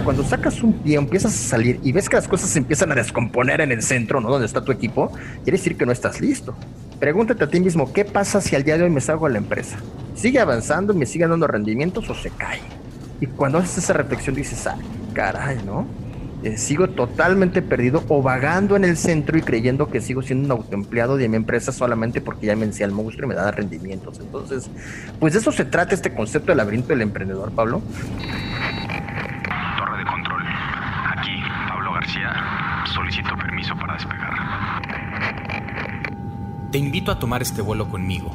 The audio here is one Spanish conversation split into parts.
cuando sacas un pie, empiezas a salir y ves que las cosas se empiezan a descomponer en el centro, ¿no? Donde está tu equipo, quiere decir que no estás listo. Pregúntate a ti mismo, ¿qué pasa si al día de hoy me salgo a la empresa? ¿Sigue avanzando, me sigue dando rendimientos o se cae? Y cuando haces esa reflexión dices, ah, caray, ¿no? Eh, sigo totalmente perdido o vagando en el centro y creyendo que sigo siendo un autoempleado de mi empresa solamente porque ya me vencía el monstruo y me da rendimientos. Entonces, pues de eso se trata este concepto del laberinto del emprendedor, Pablo. Torre de control. Aquí, Pablo García. Solicito permiso para despegar. Te invito a tomar este vuelo conmigo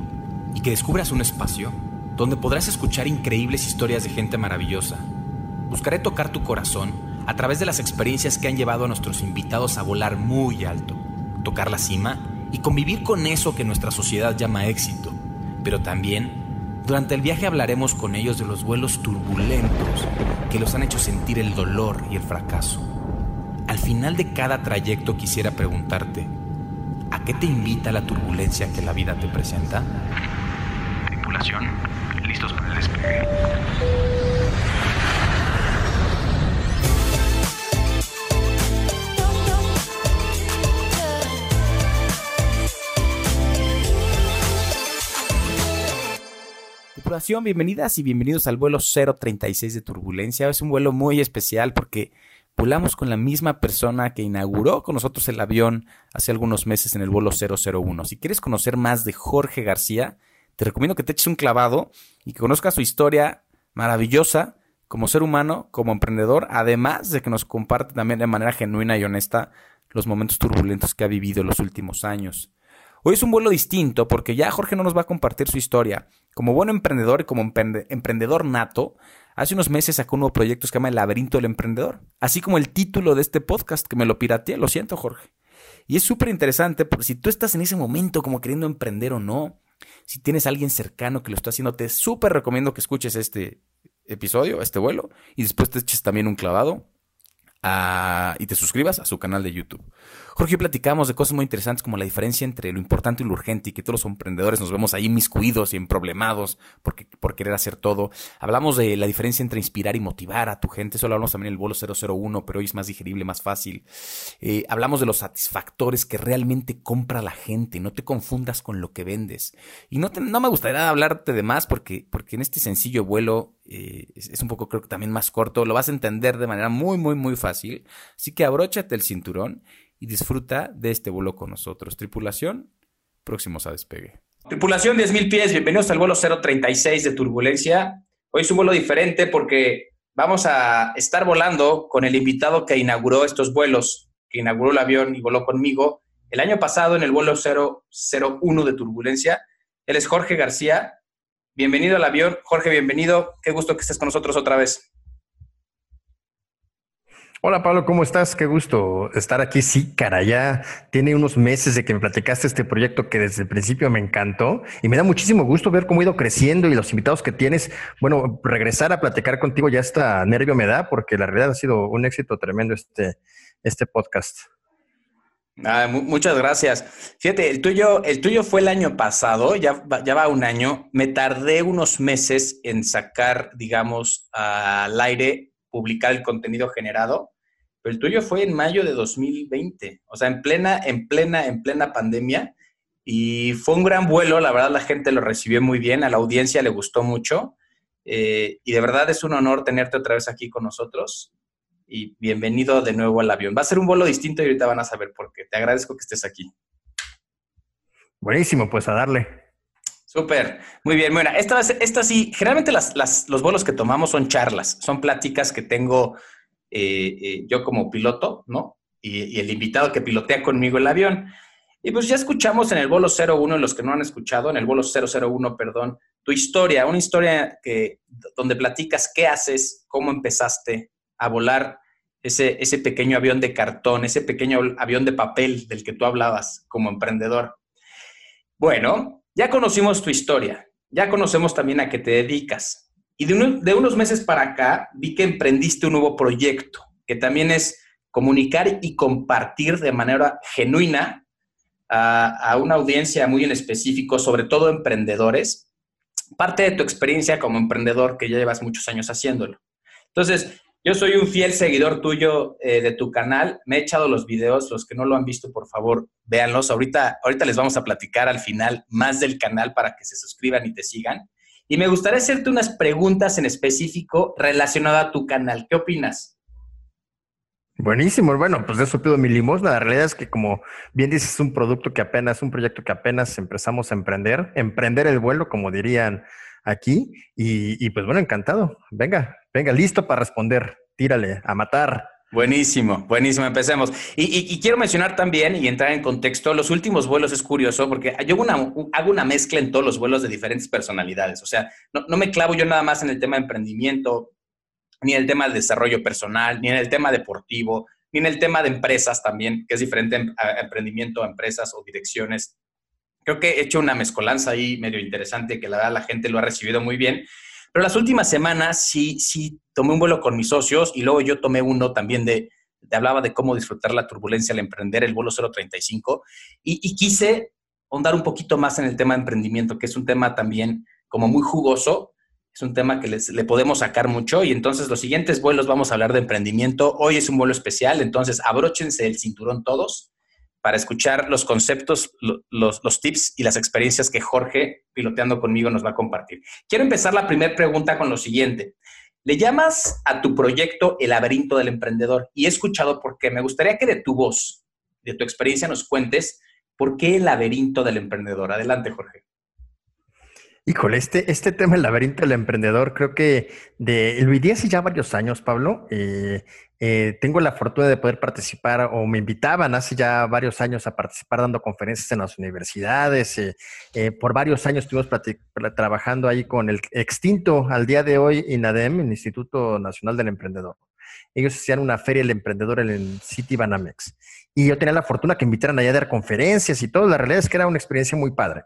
y que descubras un espacio donde podrás escuchar increíbles historias de gente maravillosa. Buscaré tocar tu corazón a través de las experiencias que han llevado a nuestros invitados a volar muy alto, tocar la cima y convivir con eso que nuestra sociedad llama éxito. Pero también, durante el viaje hablaremos con ellos de los vuelos turbulentos que los han hecho sentir el dolor y el fracaso. Al final de cada trayecto quisiera preguntarte, ¿a qué te invita la turbulencia que la vida te presenta? Tripulación, listos para el despegue. bienvenidas y bienvenidos al vuelo 036 de Turbulencia. Es un vuelo muy especial porque volamos con la misma persona que inauguró con nosotros el avión hace algunos meses en el vuelo 001. Si quieres conocer más de Jorge García, te recomiendo que te eches un clavado y que conozcas su historia maravillosa como ser humano, como emprendedor, además de que nos comparte también de manera genuina y honesta los momentos turbulentos que ha vivido en los últimos años. Hoy es un vuelo distinto porque ya Jorge no nos va a compartir su historia. Como buen emprendedor y como emprendedor nato, hace unos meses sacó un nuevo proyecto que se llama El laberinto del emprendedor. Así como el título de este podcast, que me lo pirateé, lo siento Jorge. Y es súper interesante porque si tú estás en ese momento como queriendo emprender o no, si tienes a alguien cercano que lo está haciendo, te súper recomiendo que escuches este episodio, este vuelo, y después te eches también un clavado y te suscribas a su canal de YouTube. Jorge, platicamos de cosas muy interesantes como la diferencia entre lo importante y lo urgente y que todos los emprendedores nos vemos ahí miscuidos y emproblemados porque, por querer hacer todo. Hablamos de la diferencia entre inspirar y motivar a tu gente. Eso lo hablamos también en el vuelo 001, pero hoy es más digerible, más fácil. Eh, hablamos de los satisfactores que realmente compra la gente. No te confundas con lo que vendes. Y no, no me gustaría hablarte de más porque, porque en este sencillo vuelo eh, es un poco creo que también más corto. Lo vas a entender de manera muy, muy, muy fácil. Así que abróchate el cinturón y disfruta de este vuelo con nosotros. Tripulación, próximos a despegue. Tripulación 10.000 pies, bienvenidos al vuelo 036 de Turbulencia. Hoy es un vuelo diferente porque vamos a estar volando con el invitado que inauguró estos vuelos, que inauguró el avión y voló conmigo el año pasado en el vuelo 001 de Turbulencia. Él es Jorge García. Bienvenido al avión. Jorge, bienvenido. Qué gusto que estés con nosotros otra vez. Hola Pablo, ¿cómo estás? Qué gusto estar aquí. Sí, cara, ya tiene unos meses de que me platicaste este proyecto que desde el principio me encantó y me da muchísimo gusto ver cómo ha ido creciendo y los invitados que tienes. Bueno, regresar a platicar contigo ya está nervio me da porque la realidad ha sido un éxito tremendo este, este podcast. Ah, muchas gracias. Fíjate, el tuyo, el tuyo fue el año pasado, ya, ya va un año. Me tardé unos meses en sacar, digamos, al aire, publicar el contenido generado pero el tuyo fue en mayo de 2020, o sea, en plena, en plena, en plena pandemia. Y fue un gran vuelo, la verdad la gente lo recibió muy bien, a la audiencia le gustó mucho. Eh, y de verdad es un honor tenerte otra vez aquí con nosotros. Y bienvenido de nuevo al avión. Va a ser un vuelo distinto y ahorita van a saber por qué. Te agradezco que estés aquí. Buenísimo, pues a darle. Súper, muy bien. Bueno, esta, esta sí, generalmente las, los vuelos que tomamos son charlas, son pláticas que tengo eh, eh, yo como piloto, ¿no? Y, el invitado que pilotea conmigo el avión. Y pues ya escuchamos en el vuelo 01, los que no han escuchado, en el vuelo 001, perdón, tu historia, una historia que, donde platicas qué haces, cómo empezaste a volar ese, ese pequeño avión de cartón, ese pequeño avión de papel del que tú hablabas como emprendedor. Bueno, ya conocimos tu historia, ya conocemos también a qué te dedicas. Y de, unos meses para acá vi que emprendiste un nuevo proyecto, que también es comunicar y compartir de manera genuina a, una audiencia muy en específico, sobre todo emprendedores, parte de tu experiencia como emprendedor que ya llevas muchos años haciéndolo. Entonces, Yo soy un fiel seguidor tuyo eh, de tu canal. Me he echado los videos. Los que no lo han visto, por favor, véanlos. Ahorita, ahorita les vamos a platicar al final más del canal para que se suscriban y te sigan. Y me gustaría hacerte unas preguntas en específico relacionadas a tu canal. ¿Qué opinas? Buenísimo, bueno, pues de eso pido mi limosna. La realidad es que, como bien dices, es un producto que apenas, un proyecto que apenas empezamos a emprender, emprender el vuelo, como dirían aquí. Y, pues bueno, encantado. Venga, venga, listo para responder. Tírale, a matar. Buenísimo, buenísimo, empecemos. Y, quiero mencionar también y entrar en contexto, los últimos vuelos es curioso porque yo hago una, mezcla en todos los vuelos de diferentes personalidades. O sea, no, me clavo yo nada más en el tema de emprendimiento, ni en el tema del desarrollo personal, ni en el tema deportivo, ni en el tema de empresas también, que es diferente a emprendimiento, a empresas o direcciones creo que he hecho una mezcolanza ahí medio interesante que la verdad la gente lo ha recibido muy bien. Pero las últimas semanas sí, sí tomé un vuelo con mis socios y luego yo tomé uno también de, de hablaba de cómo disfrutar la turbulencia al emprender, el vuelo 035, y, y quise ahondar un poquito más en el tema de emprendimiento, que es un tema también como muy jugoso, es un tema que les, le podemos sacar mucho y entonces los siguientes vuelos vamos a hablar de emprendimiento. Hoy es un vuelo especial, entonces abróchense el cinturón todos para escuchar los conceptos, los, tips y las experiencias que Jorge, piloteando conmigo, nos va a compartir. Quiero empezar la primera pregunta con lo siguiente. Le llamas a tu proyecto El laberinto del emprendedor y he escuchado por qué. Me gustaría que de tu voz, de tu experiencia, nos cuentes por qué el laberinto del emprendedor. Adelante, Jorge. Híjole, este, este tema, el laberinto del emprendedor, creo que de, lo viví hace ya varios años, Pablo. Eh, eh, tengo la fortuna de poder participar o me invitaban hace ya varios años a participar dando conferencias en las universidades. Eh, por varios años estuvimos trabajando ahí con el extinto al día de hoy INADEM, el Instituto Nacional del Emprendedor. Ellos hacían una feria del emprendedor en City Banamex. Y yo tenía la fortuna que invitaran allá a dar conferencias y todo. La realidad es que era una experiencia muy padre.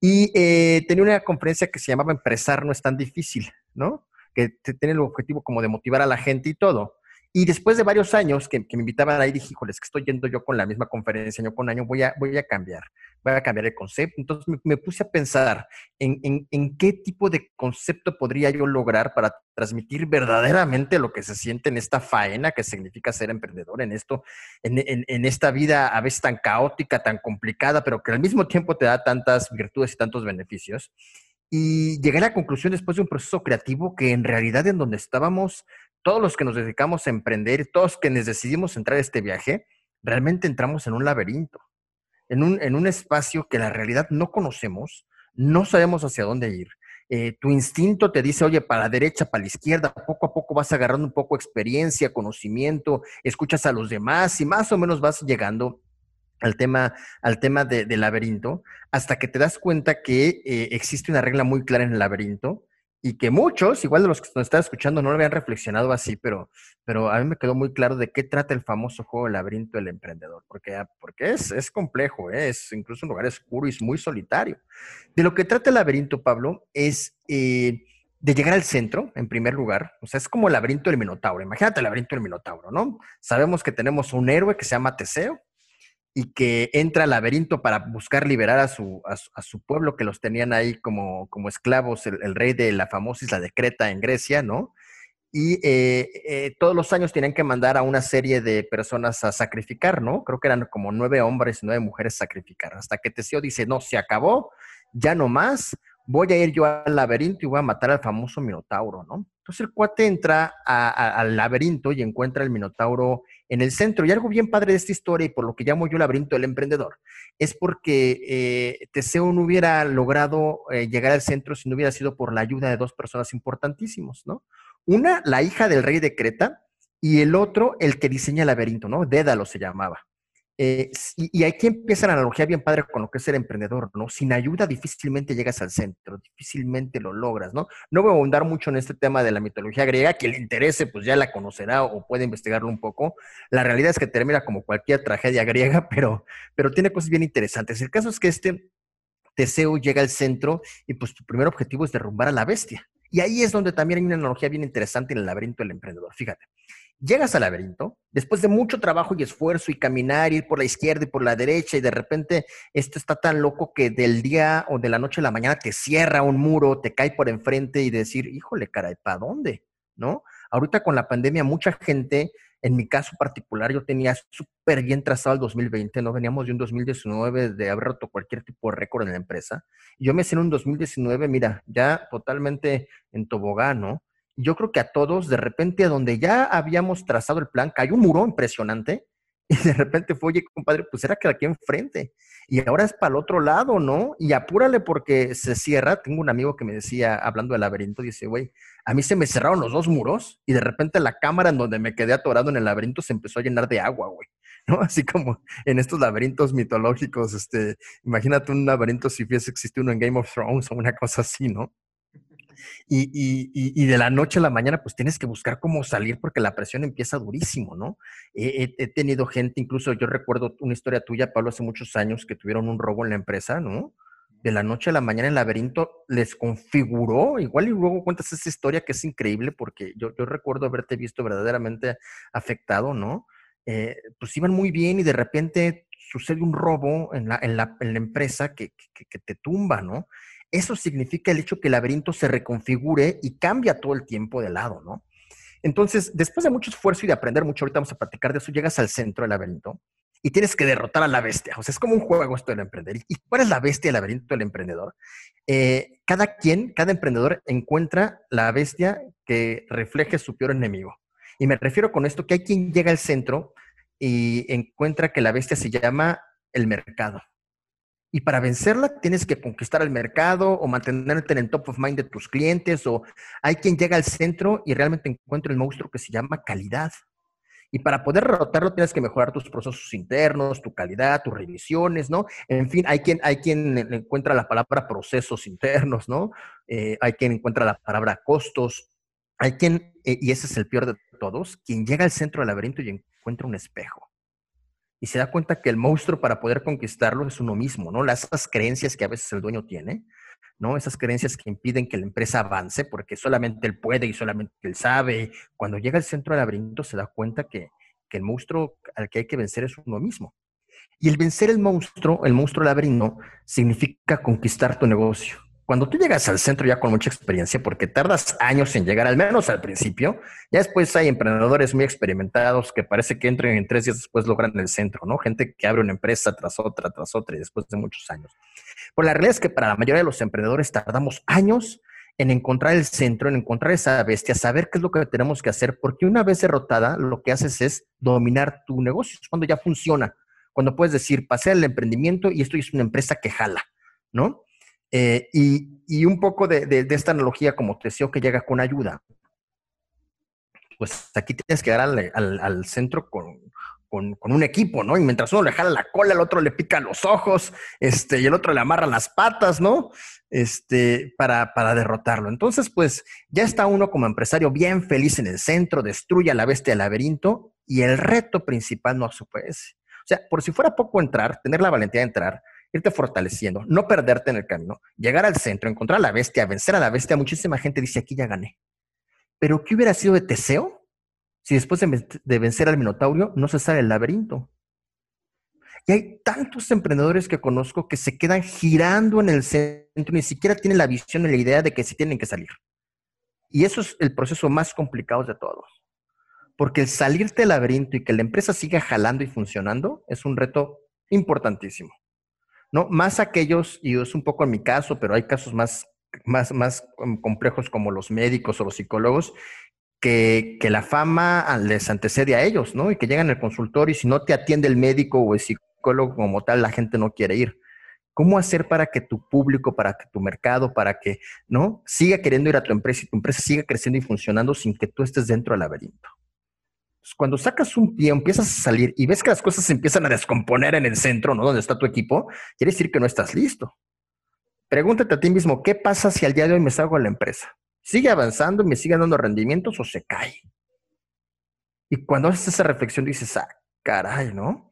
Y eh, tenía una conferencia que se llamaba Empresar no es tan difícil, ¿no? Que tiene el objetivo como de motivar a la gente y todo. Y después de varios años que, me invitaban ahí, dije, híjoles, que estoy yendo yo con la misma conferencia año con año, voy a, voy a cambiar, voy a cambiar el concepto. Entonces me, puse a pensar en, en, qué tipo de concepto podría yo lograr para transmitir verdaderamente lo que se siente en esta faena que significa ser emprendedor, en esto, en, en, esta vida a veces tan caótica, tan complicada, pero que al mismo tiempo te da tantas virtudes y tantos beneficios. Y llegué a la conclusión después de un proceso creativo que en realidad en donde estábamos todos los que nos dedicamos a emprender, todos quienes decidimos entrar a este viaje, realmente entramos en un laberinto, en un, en un espacio que la realidad no conocemos, no sabemos hacia dónde ir. Eh, tu instinto te dice, oye, para la derecha, para la izquierda, poco a poco vas agarrando un poco experiencia, conocimiento, escuchas a los demás y más o menos vas llegando al tema, al tema del laberinto, hasta que te das cuenta que eh, existe una regla muy clara en el laberinto y que muchos, igual de los que nos están escuchando, no lo habían reflexionado así, pero, pero a mí me quedó muy claro de qué trata el famoso juego laberinto del emprendedor, porque, ah, porque es, es complejo, ¿eh? es incluso un lugar oscuro y muy solitario. De lo que trata el laberinto, Pablo, es eh, de llegar al centro, en primer lugar, o sea, es como el laberinto del Minotauro, imagínate el laberinto del Minotauro, ¿no? Sabemos que tenemos un héroe que se llama Teseo, y que entra al laberinto para buscar liberar a su, a su, pueblo que los tenían ahí como, como esclavos, el, rey de la famosa isla de Creta en Grecia, ¿no? Y eh, eh, todos los años tenían que mandar a una serie de personas a sacrificar, ¿no? Creo que eran como nueve hombres y nueve mujeres a sacrificar, hasta que Teseo dice, no, se acabó, ya no más, voy a ir yo al laberinto y voy a matar al famoso Minotauro, ¿no? Entonces el cuate entra al laberinto y encuentra el Minotauro en el centro. Y algo bien padre de esta historia, y por lo que llamo yo laberinto del emprendedor, es porque eh, Teseo no hubiera logrado eh, llegar al centro si no hubiera sido por la ayuda de dos personas importantísimos, ¿no? Una, la hija del rey de Creta, y el otro, el que diseña el laberinto, ¿no? Dédalo se llamaba. Eh, y, aquí empieza la analogía bien padre con lo que es ser emprendedor, ¿no? Sin ayuda difícilmente llegas al centro, difícilmente lo logras, ¿no? No voy a ahondar mucho en este tema de la mitología griega, quien le interese pues ya la conocerá o puede investigarlo un poco. La realidad es que termina como cualquier tragedia griega, pero, pero tiene cosas bien interesantes. El caso es que este Teseo llega al centro y pues tu primer objetivo es derrumbar a la bestia. Y ahí es donde también hay una analogía bien interesante en el laberinto del emprendedor. Fíjate, Llegas al laberinto, después de mucho trabajo y esfuerzo y caminar, ir por la izquierda y por la derecha, y de repente esto está tan loco que del día o de la noche a la mañana te cierra un muro, te cae por enfrente y decir, híjole, caray, ¿para dónde? ¿No? Ahorita con la pandemia, mucha gente, en mi caso particular, yo tenía súper bien trazado el 2020, ¿no? Veníamos de un 2019 de haber roto cualquier tipo de récord en la empresa. Y yo me hice en un 2019, mira, ya totalmente en tobogán, ¿no? Yo creo que a todos, de repente, a donde ya habíamos trazado el plan, cayó un muro impresionante y de repente fue, oye, compadre, pues era que aquí enfrente. Y ahora es para el otro lado, ¿no? Y apúrale porque se cierra. Tengo un amigo que me decía, hablando del laberinto, dice, güey, a mí se me cerraron los dos muros y de repente la cámara en donde me quedé atorado en el laberinto se empezó a llenar de agua, güey. ¿No? Así como en estos laberintos mitológicos, este, imagínate un laberinto si hubiese existido uno en Game of Thrones o una cosa así, ¿no? Y, de la noche a la mañana, pues tienes que buscar cómo salir porque la presión empieza durísimo, ¿no? He, he, tenido gente, incluso yo recuerdo una historia tuya, Pablo, hace muchos años que tuvieron un robo en la empresa, ¿no? De la noche a la mañana el laberinto les configuró, igual y luego cuentas esa historia que es increíble porque yo, yo recuerdo haberte visto verdaderamente afectado, ¿no? Eh, pues iban muy bien y de repente sucede un robo en la, en la, en la empresa que, que, que te tumba, ¿no? Eso significa el hecho que el laberinto se reconfigure y cambia todo el tiempo de lado, ¿no? Entonces, después de mucho esfuerzo y de aprender mucho, ahorita vamos a platicar de eso, llegas al centro del laberinto y tienes que derrotar a la bestia. O sea, es como un juego esto del emprender. ¿Y cuál es la bestia del laberinto del emprendedor? Eh, cada quien, cada emprendedor encuentra la bestia que refleje su peor enemigo. Y me refiero con esto que hay quien llega al centro y encuentra que la bestia se llama el mercado. Y para vencerla tienes que conquistar el mercado o mantenerte en el top of mind de tus clientes o hay quien llega al centro y realmente encuentra el monstruo que se llama calidad. Y para poder derrotarlo tienes que mejorar tus procesos internos, tu calidad, tus revisiones, ¿no? En fin, hay quien, hay quien encuentra la palabra procesos internos, ¿no? Eh, hay quien encuentra la palabra costos. Hay quien, eh, y ese es el peor de todos, quien llega al centro del laberinto y encuentra un espejo y se da cuenta que el monstruo para poder conquistarlo es uno mismo, ¿no? Las esas creencias que a veces el dueño tiene, ¿no? Esas creencias que impiden que la empresa avance porque solamente él puede y solamente él sabe. Cuando llega al centro del laberinto se da cuenta que, que el monstruo al que hay que vencer es uno mismo. Y el vencer el monstruo, el monstruo laberinto, significa conquistar tu negocio. Cuando tú llegas al centro ya con mucha experiencia, porque tardas años en llegar, al menos al principio, ya después hay emprendedores muy experimentados que parece que entran en tres días después logran el centro, ¿no? Gente que abre una empresa tras otra, tras otra y después de muchos años. Pues la realidad es que para la mayoría de los emprendedores tardamos años en encontrar el centro, en encontrar esa bestia, saber qué es lo que tenemos que hacer, porque una vez derrotada, lo que haces es dominar tu negocio, es cuando ya funciona, cuando puedes decir, pasé al emprendimiento y esto es una empresa que jala, ¿no? Eh, y, un poco de, esta analogía como deseo que llega con ayuda. Pues aquí tienes que dar al, centro con, un equipo, ¿no? Y mientras uno le jala la cola, el otro le pica los ojos, este, y el otro le amarra las patas, ¿no? Este, para, para derrotarlo. Entonces, pues ya está uno como empresario bien feliz en el centro, destruye a la bestia del laberinto, y el reto principal no puede. O sea, por si fuera poco entrar, tener la valentía de entrar, irte fortaleciendo, no perderte en el camino, llegar al centro, encontrar a la bestia, vencer a la bestia. Muchísima gente dice, aquí ya gané. Pero ¿qué hubiera sido de Teseo si después de, vencer al Minotaurio no se sale el laberinto? Y hay tantos emprendedores que conozco que se quedan girando en el centro, ni siquiera tienen la visión y la idea de que se tienen que salir. Y eso es el proceso más complicado de todos. Porque el salirte del laberinto y que la empresa siga jalando y funcionando es un reto importantísimo. ¿No? Más aquellos, y es un poco en mi caso, pero hay casos más, más, más complejos como los médicos o los psicólogos, que, que, la fama les antecede a ellos, ¿no? Y que llegan al consultorio y si no te atiende el médico o el psicólogo como tal, la gente no quiere ir. ¿Cómo hacer para que tu público, para que tu mercado, para que, ¿no? Siga queriendo ir a tu empresa y tu empresa siga creciendo y funcionando sin que tú estés dentro del laberinto? Cuando sacas un pie, empiezas a salir y ves que las cosas se empiezan a descomponer en el centro, ¿no? Donde está tu equipo, quiere decir que no estás listo. Pregúntate a ti mismo, ¿qué pasa si al día de hoy me salgo a la empresa? ¿Sigue avanzando y me sigue dando rendimientos o se cae? Y cuando haces esa reflexión dices, ah, caray, ¿no?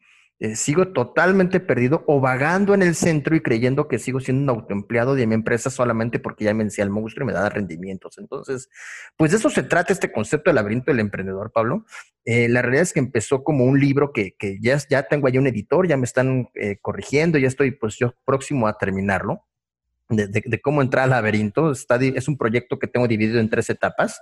Eh, sigo totalmente perdido o vagando en el centro y creyendo que sigo siendo un autoempleado de mi empresa solamente porque ya me el monstruo y me da rendimientos. Entonces, pues de eso se trata este concepto del laberinto del emprendedor, Pablo. Eh, la realidad es que empezó como un libro que, que ya, ya tengo ahí un editor, ya me están eh, corrigiendo, ya estoy pues yo próximo a terminarlo. De, de, cómo entrar al laberinto. Está, es un proyecto que tengo dividido en tres etapas.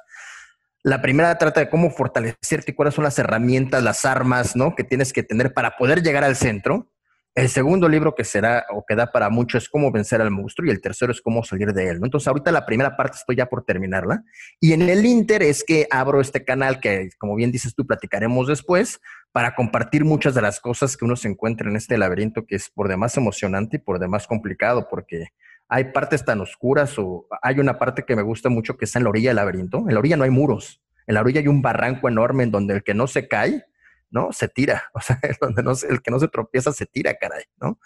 La primera trata de cómo fortalecerte y cuáles son las herramientas, las armas, ¿no? Que tienes que tener para poder llegar al centro. El segundo libro que será o que da para mucho es cómo vencer al monstruo y el tercero es cómo salir de él. ¿no? Entonces ahorita la primera parte estoy ya por terminarla y en el Inter es que abro este canal que como bien dices tú platicaremos después para compartir muchas de las cosas que uno se encuentra en este laberinto que es por demás emocionante y por demás complicado porque hay partes tan oscuras o hay una parte que me gusta mucho que está en la orilla del laberinto. En la orilla no hay muros, en la orilla hay un barranco enorme en donde el que no se cae ¿no? Se tira, o sea, donde no el que no se tropieza se tira, caray, ¿no?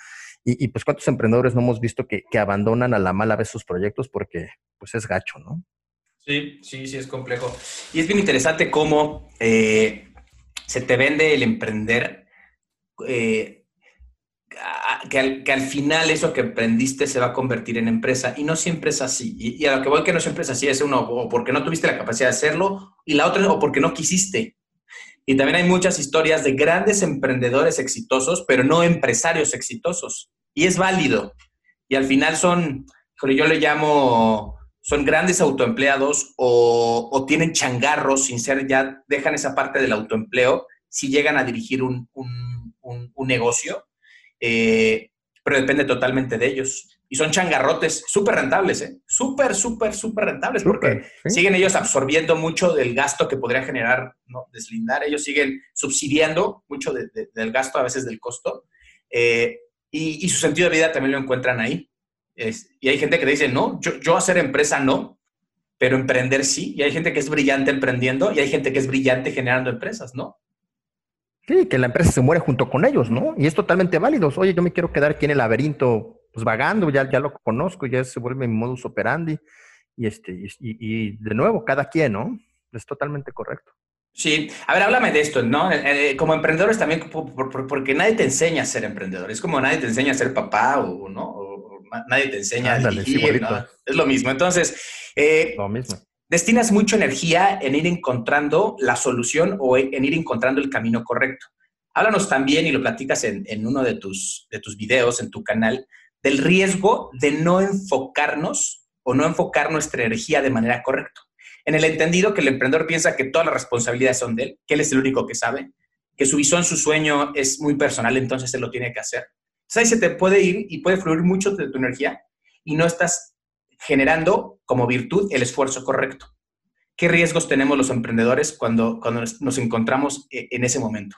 Y, pues cuántos emprendedores no hemos visto que, abandonan a la mala vez sus proyectos porque pues es gacho, ¿no? Sí, sí, sí, es complejo. Y es bien interesante cómo eh, se te vende el emprender, eh, que, al, final eso que emprendiste se va a convertir en empresa y no siempre es así. Y, y a lo que voy que no siempre es así, es uno o porque no tuviste la capacidad de hacerlo y la otra o porque no quisiste. Y también hay muchas historias de grandes emprendedores exitosos, pero no empresarios exitosos. Y es válido. Y al final son, yo le llamo, son grandes autoempleados o, tienen changarros sin ser, ya dejan esa parte del autoempleo si llegan a dirigir un, negocio. Eh, pero depende totalmente de ellos y son changarrotes súper rentables, ¿eh? Súper, súper, súper rentables, porque siguen ellos absorbiendo mucho del gasto que podría generar, ¿no? Deslindar, ellos siguen subsidiando mucho del gasto, a veces del costo, eh, y, su sentido de vida también lo encuentran ahí. y hay gente que dice, no, yo, yo hacer empresa no, pero emprender sí, y hay gente que es brillante emprendiendo, y hay gente que es brillante generando empresas, ¿no? Sí, que la empresa se muere junto con ellos, ¿no? Y es totalmente válido. Oye, yo me quiero quedar aquí en el laberinto pues vagando, ya, ya lo conozco, ya se vuelve mi modus operandi. Y, este, y, de nuevo, cada quien, ¿no? Es totalmente correcto. Sí, a ver, háblame de esto, ¿no? Eh, eh, como emprendedores también, porque nadie te enseña a ser emprendedor. Es como nadie te enseña a ser papá o, ¿no? O, nadie te enseña a dirigir, ¿no? Es lo mismo. Entonces, eh, lo mismo. Destinas mucha energía en ir encontrando la solución o en ir encontrando el camino correcto. Háblanos también, y lo platicas en, uno de tus, de tus videos en tu canal, del riesgo de no enfocarnos o no enfocar nuestra energía de manera correcta. En el entendido que el emprendedor piensa que todas las responsabilidades son de él, que él es el único que sabe, que su visión, su sueño es muy personal, entonces él lo tiene que hacer. Entonces ahí se te puede ir y puede fluir mucho de tu energía y no estás generando como virtud el esfuerzo correcto. ¿Qué riesgos tenemos los emprendedores cuando, cuando nos encontramos eh, en ese momento?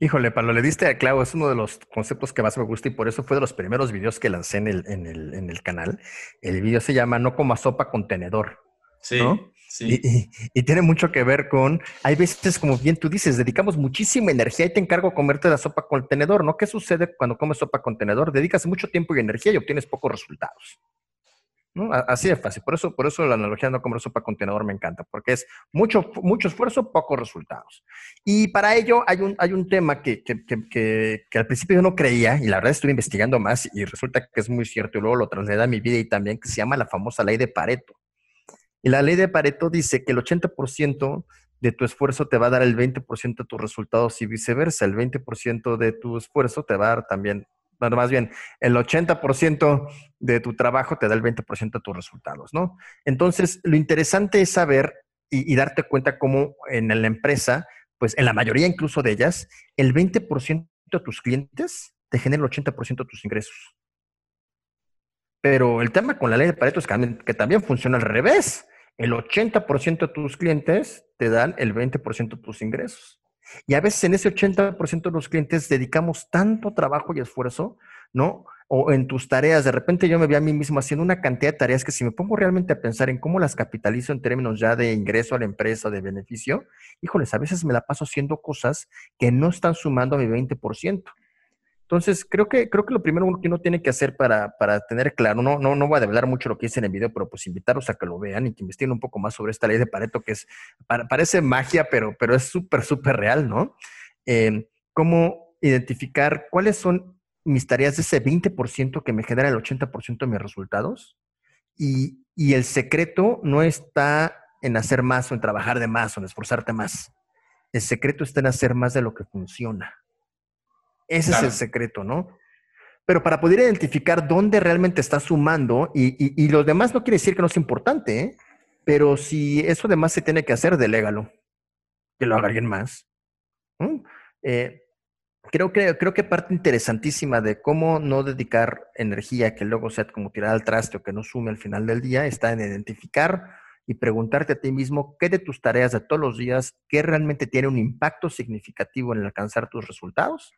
Híjole, Pablo, le diste a clavo, es uno de los conceptos que más me gusta y por eso fue de los primeros videos que lancé en el, en el, en el canal. El video se llama No coma sopa con tenedor. Sí. Sí. Y, y, tiene mucho que ver con, hay veces, como bien tú dices, dedicamos muchísima energía y te encargo comerte la sopa con tenedor, ¿no? ¿Qué sucede cuando comes sopa con tenedor? Dedicas mucho tiempo y energía y obtienes pocos resultados. Así de fácil. Por eso, por eso la analogía no comer sopa contenedor me encanta, porque es mucho, mucho esfuerzo, pocos resultados. Y para ello hay un, hay un tema que, que, que, que, al principio yo no creía, y la verdad estuve investigando más y resulta que es muy cierto, y luego lo trasladé a mi vida y también, que se llama la famosa ley de Pareto. Y la ley de Pareto dice que el 80% de tu esfuerzo te va a dar el 20% de tus resultados y viceversa. El 20% de tu esfuerzo te va a dar también bueno, más bien, el 80% de tu trabajo te da el 20% de tus resultados, ¿no? Entonces, lo interesante es saber y, darte cuenta cómo en la empresa, pues en la mayoría incluso de ellas, el 20% de tus clientes te genera el 80% de tus ingresos. Pero el tema con la ley de Pareto es que también funciona al revés. El 80% de tus clientes te dan el 20% de tus ingresos. Y a veces en ese 80% de los clientes dedicamos tanto trabajo y esfuerzo, ¿no? O en tus tareas, de repente yo me vi a mí mismo haciendo una cantidad de tareas que si me pongo realmente a pensar en cómo las capitalizo en términos ya de ingreso a la empresa, de beneficio, híjoles, a veces me la paso haciendo cosas que no están sumando a mi 20%. Entonces, creo que, creo que lo primero que uno tiene que hacer para, para tener claro, no, no, no voy a develar mucho lo que hice en el video, pero pues invitarlos a que lo vean y que investiguen un poco más sobre esta ley de Pareto, que es, parece magia, pero, pero es súper, súper real, ¿no? Eh, cómo identificar cuáles son mis tareas de ese 20% que me genera el 80% de mis resultados. Y, y el secreto no está en hacer más o en trabajar de más o en esforzarte más. El secreto está en hacer más de lo que funciona. Ese es el secreto, ¿no? Pero para poder identificar dónde realmente estás sumando, y, y, los demás no quiere decir que no es importante, ¿eh? Pero si eso además se tiene que hacer, delégalo. Que lo haga alguien más. Eh, creo, que, creo que parte interesantísima de cómo no dedicar energía que luego sea como tirar al traste o que no sume al final del día está en identificar y preguntarte a ti mismo qué de tus tareas de todos los días, qué realmente tiene un impacto significativo en alcanzar tus resultados.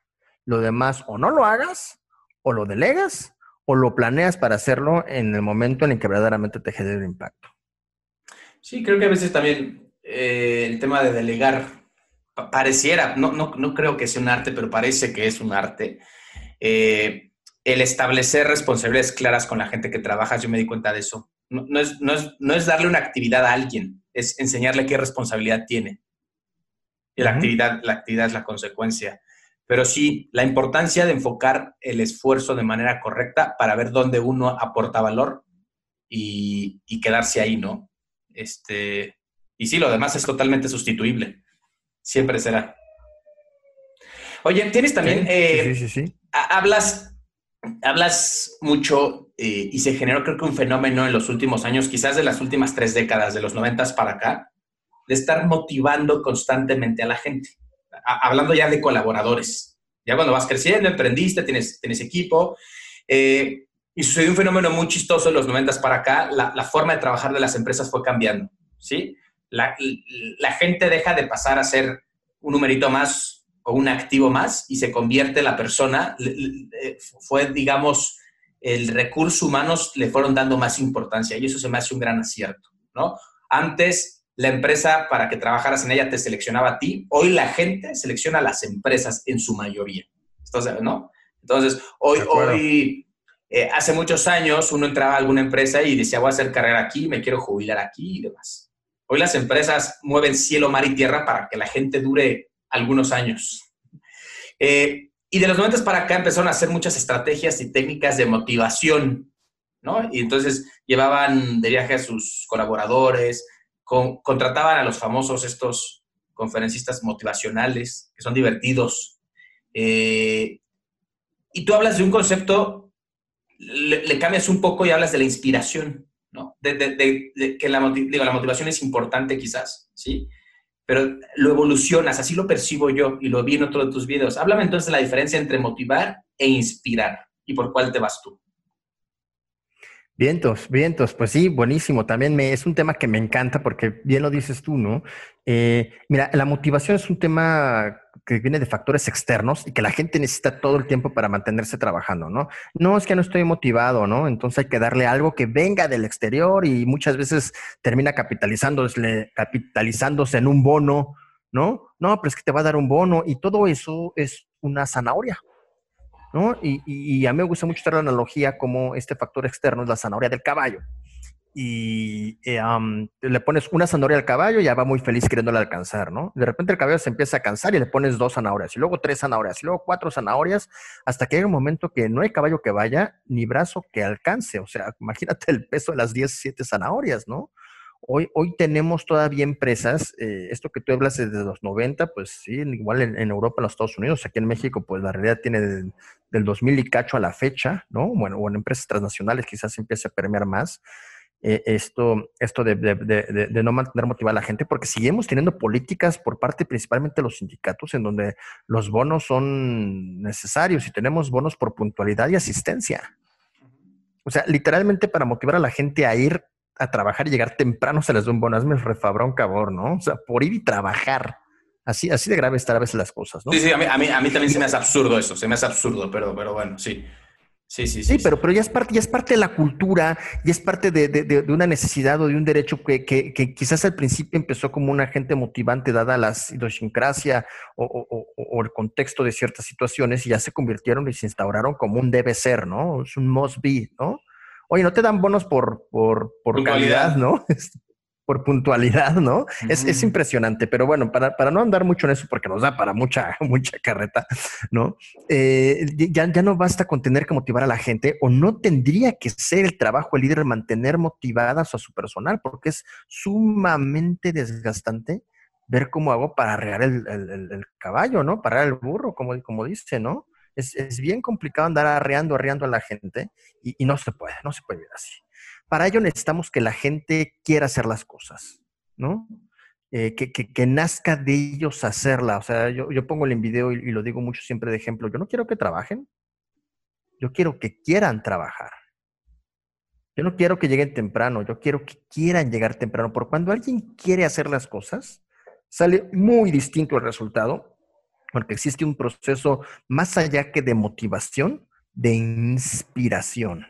Lo demás o no lo hagas, o lo delegas, o lo planeas para hacerlo en el momento en el que verdaderamente te genere impacto. Sí, creo que a veces también eh, el tema de delegar pareciera, no, no, no, creo que sea un arte, pero parece que es un arte. Eh, el establecer responsabilidades claras con la gente que trabajas, yo me di cuenta de eso no, es, darle una actividad a alguien, es enseñarle qué responsabilidad tiene. Y la, actividad, la actividad es la consecuencia. Pero sí, la importancia de enfocar el esfuerzo de manera correcta para ver dónde uno aporta valor y, quedarse ahí, ¿no? Este, y sí, lo demás es totalmente sustituible. Siempre será. Oye, tienes también. sí, sí, sí, eh, hablas hablas mucho eh, y se generó creo que un fenómeno en los últimos años, quizás de las últimas tres décadas, de los noventas para acá, de estar motivando constantemente a la gente. Hablando ya de colaboradores. Ya cuando vas creciendo, emprendiste, tienes, tienes equipo. Eh, y sucedió un fenómeno muy chistoso en los noventas para acá. La, forma de trabajar de las empresas fue cambiando. ¿sí? La, la gente deja de pasar a ser un numerito más o un activo más y se convierte la persona, fue, digamos, el recurso humanos le fueron dando más importancia y eso se me hace un gran acierto, ¿no? Antes la empresa para que trabajaras en ella te seleccionaba a ti, hoy la gente selecciona a las empresas en su mayoría, entonces, ¿no? Entonces, hoy, hoy eh, hace muchos años uno entraba a alguna empresa y decía, voy a hacer carrera aquí, me quiero jubilar aquí y demás. Hoy las empresas mueven cielo, mar y tierra para que la gente dure algunos años. Eh, y de los 90 para acá empezaron a hacer muchas estrategias y técnicas de motivación, ¿no? Y entonces llevaban de viaje a sus colaboradores, contrataban a los famosos estos conferencistas motivacionales, que son divertidos. Eh, y tú hablas de un concepto, le, cambias un poco y hablas de la inspiración, ¿no? De, que la, digo, la motivación es importante quizás, ¿sí? pero lo evolucionas, así lo percibo yo y lo vi en otro de tus videos. Háblame entonces de la diferencia entre motivar e inspirar y por cuál te vas tú. Vientos, vientos, pues sí, buenísimo. También me, es un tema que me encanta porque bien lo dices tú, ¿no? Eh, mira, la motivación es un tema que viene de factores externos y que la gente necesita todo el tiempo para mantenerse trabajando, ¿no? No es que no estoy motivado, ¿no? Entonces hay que darle algo que venga del exterior y muchas veces termina capitalizándose, capitalizándose en un bono, ¿no? No, pero es que te va a dar un bono y todo eso es una zanahoria, ¿no? Y, a mí me gusta mucho esta analogía como este factor externo es la zanahoria del caballo y eh, le pones una zanahoria al caballo y ya va muy feliz queriéndola alcanzar, ¿no? De repente el caballo se empieza a cansar y le pones dos zanahorias, y luego tres zanahorias, y luego cuatro zanahorias, hasta que llega un momento que no hay caballo que vaya ni brazo que alcance. O sea, imagínate el peso de las 10, 7 zanahorias, ¿no? Hoy, hoy tenemos todavía empresas, eh, esto que tú hablas desde los 90, pues sí, igual en, Europa, en los Estados Unidos, aquí en México, pues la realidad tiene del, del 2000 y cacho a la fecha, ¿no? Bueno, o en empresas transnacionales quizás empiece a permear más eh, esto, esto de, de, no mantener motivada a la gente, porque seguimos teniendo políticas por parte principalmente de los sindicatos en donde los bonos son necesarios y tenemos bonos por puntualidad y asistencia. O sea, literalmente para motivar a la gente a ir a trabajar y llegar temprano se les da un bono. Hazme refabrón cabor, ¿no? O sea, por ir y trabajar. Así, así de grave están a veces las cosas, ¿no? Sí, sí, a mí, a mí, también se me hace absurdo eso, se me hace absurdo, pero, pero bueno, sí. Sí, sí, sí. Sí, pero, pero ya, es parte, ya es parte de la cultura, ya es parte de, una necesidad o de un derecho que, quizás al principio empezó como un agente motivante dada la idiosincrasia o, el contexto de ciertas situaciones y ya se convirtieron y se instauraron como un debe ser, ¿no? Es un must be, ¿no? Oye, no te dan bonos por, por, por calidad, ¿no? por puntualidad, ¿no? es, impresionante, pero bueno, para, para, no andar mucho en eso, porque nos da para mucha, mucha carreta, ¿no? Eh, ya, ya no basta con tener que motivar a la gente o no tendría que ser el trabajo del líder mantener motivadas a su personal, porque es sumamente desgastante ver cómo hago para arrear el, caballo, ¿no? Parar el burro, como, como dice, ¿no? Es, bien complicado andar arreando, arreando a la gente y, no se puede, no se puede vivir así. para ello necesitamos que la gente quiera hacer las cosas, ¿no? Eh, que, que, nazca de ellos hacerla. O sea, yo, yo pongo el video y, y, lo digo mucho siempre de ejemplo. Yo no quiero que trabajen, yo quiero que quieran trabajar. Yo no quiero que lleguen temprano, yo quiero que quieran llegar temprano. Porque cuando alguien quiere hacer las cosas, sale muy distinto el resultado, porque existe un proceso más allá que de motivación, de inspiración.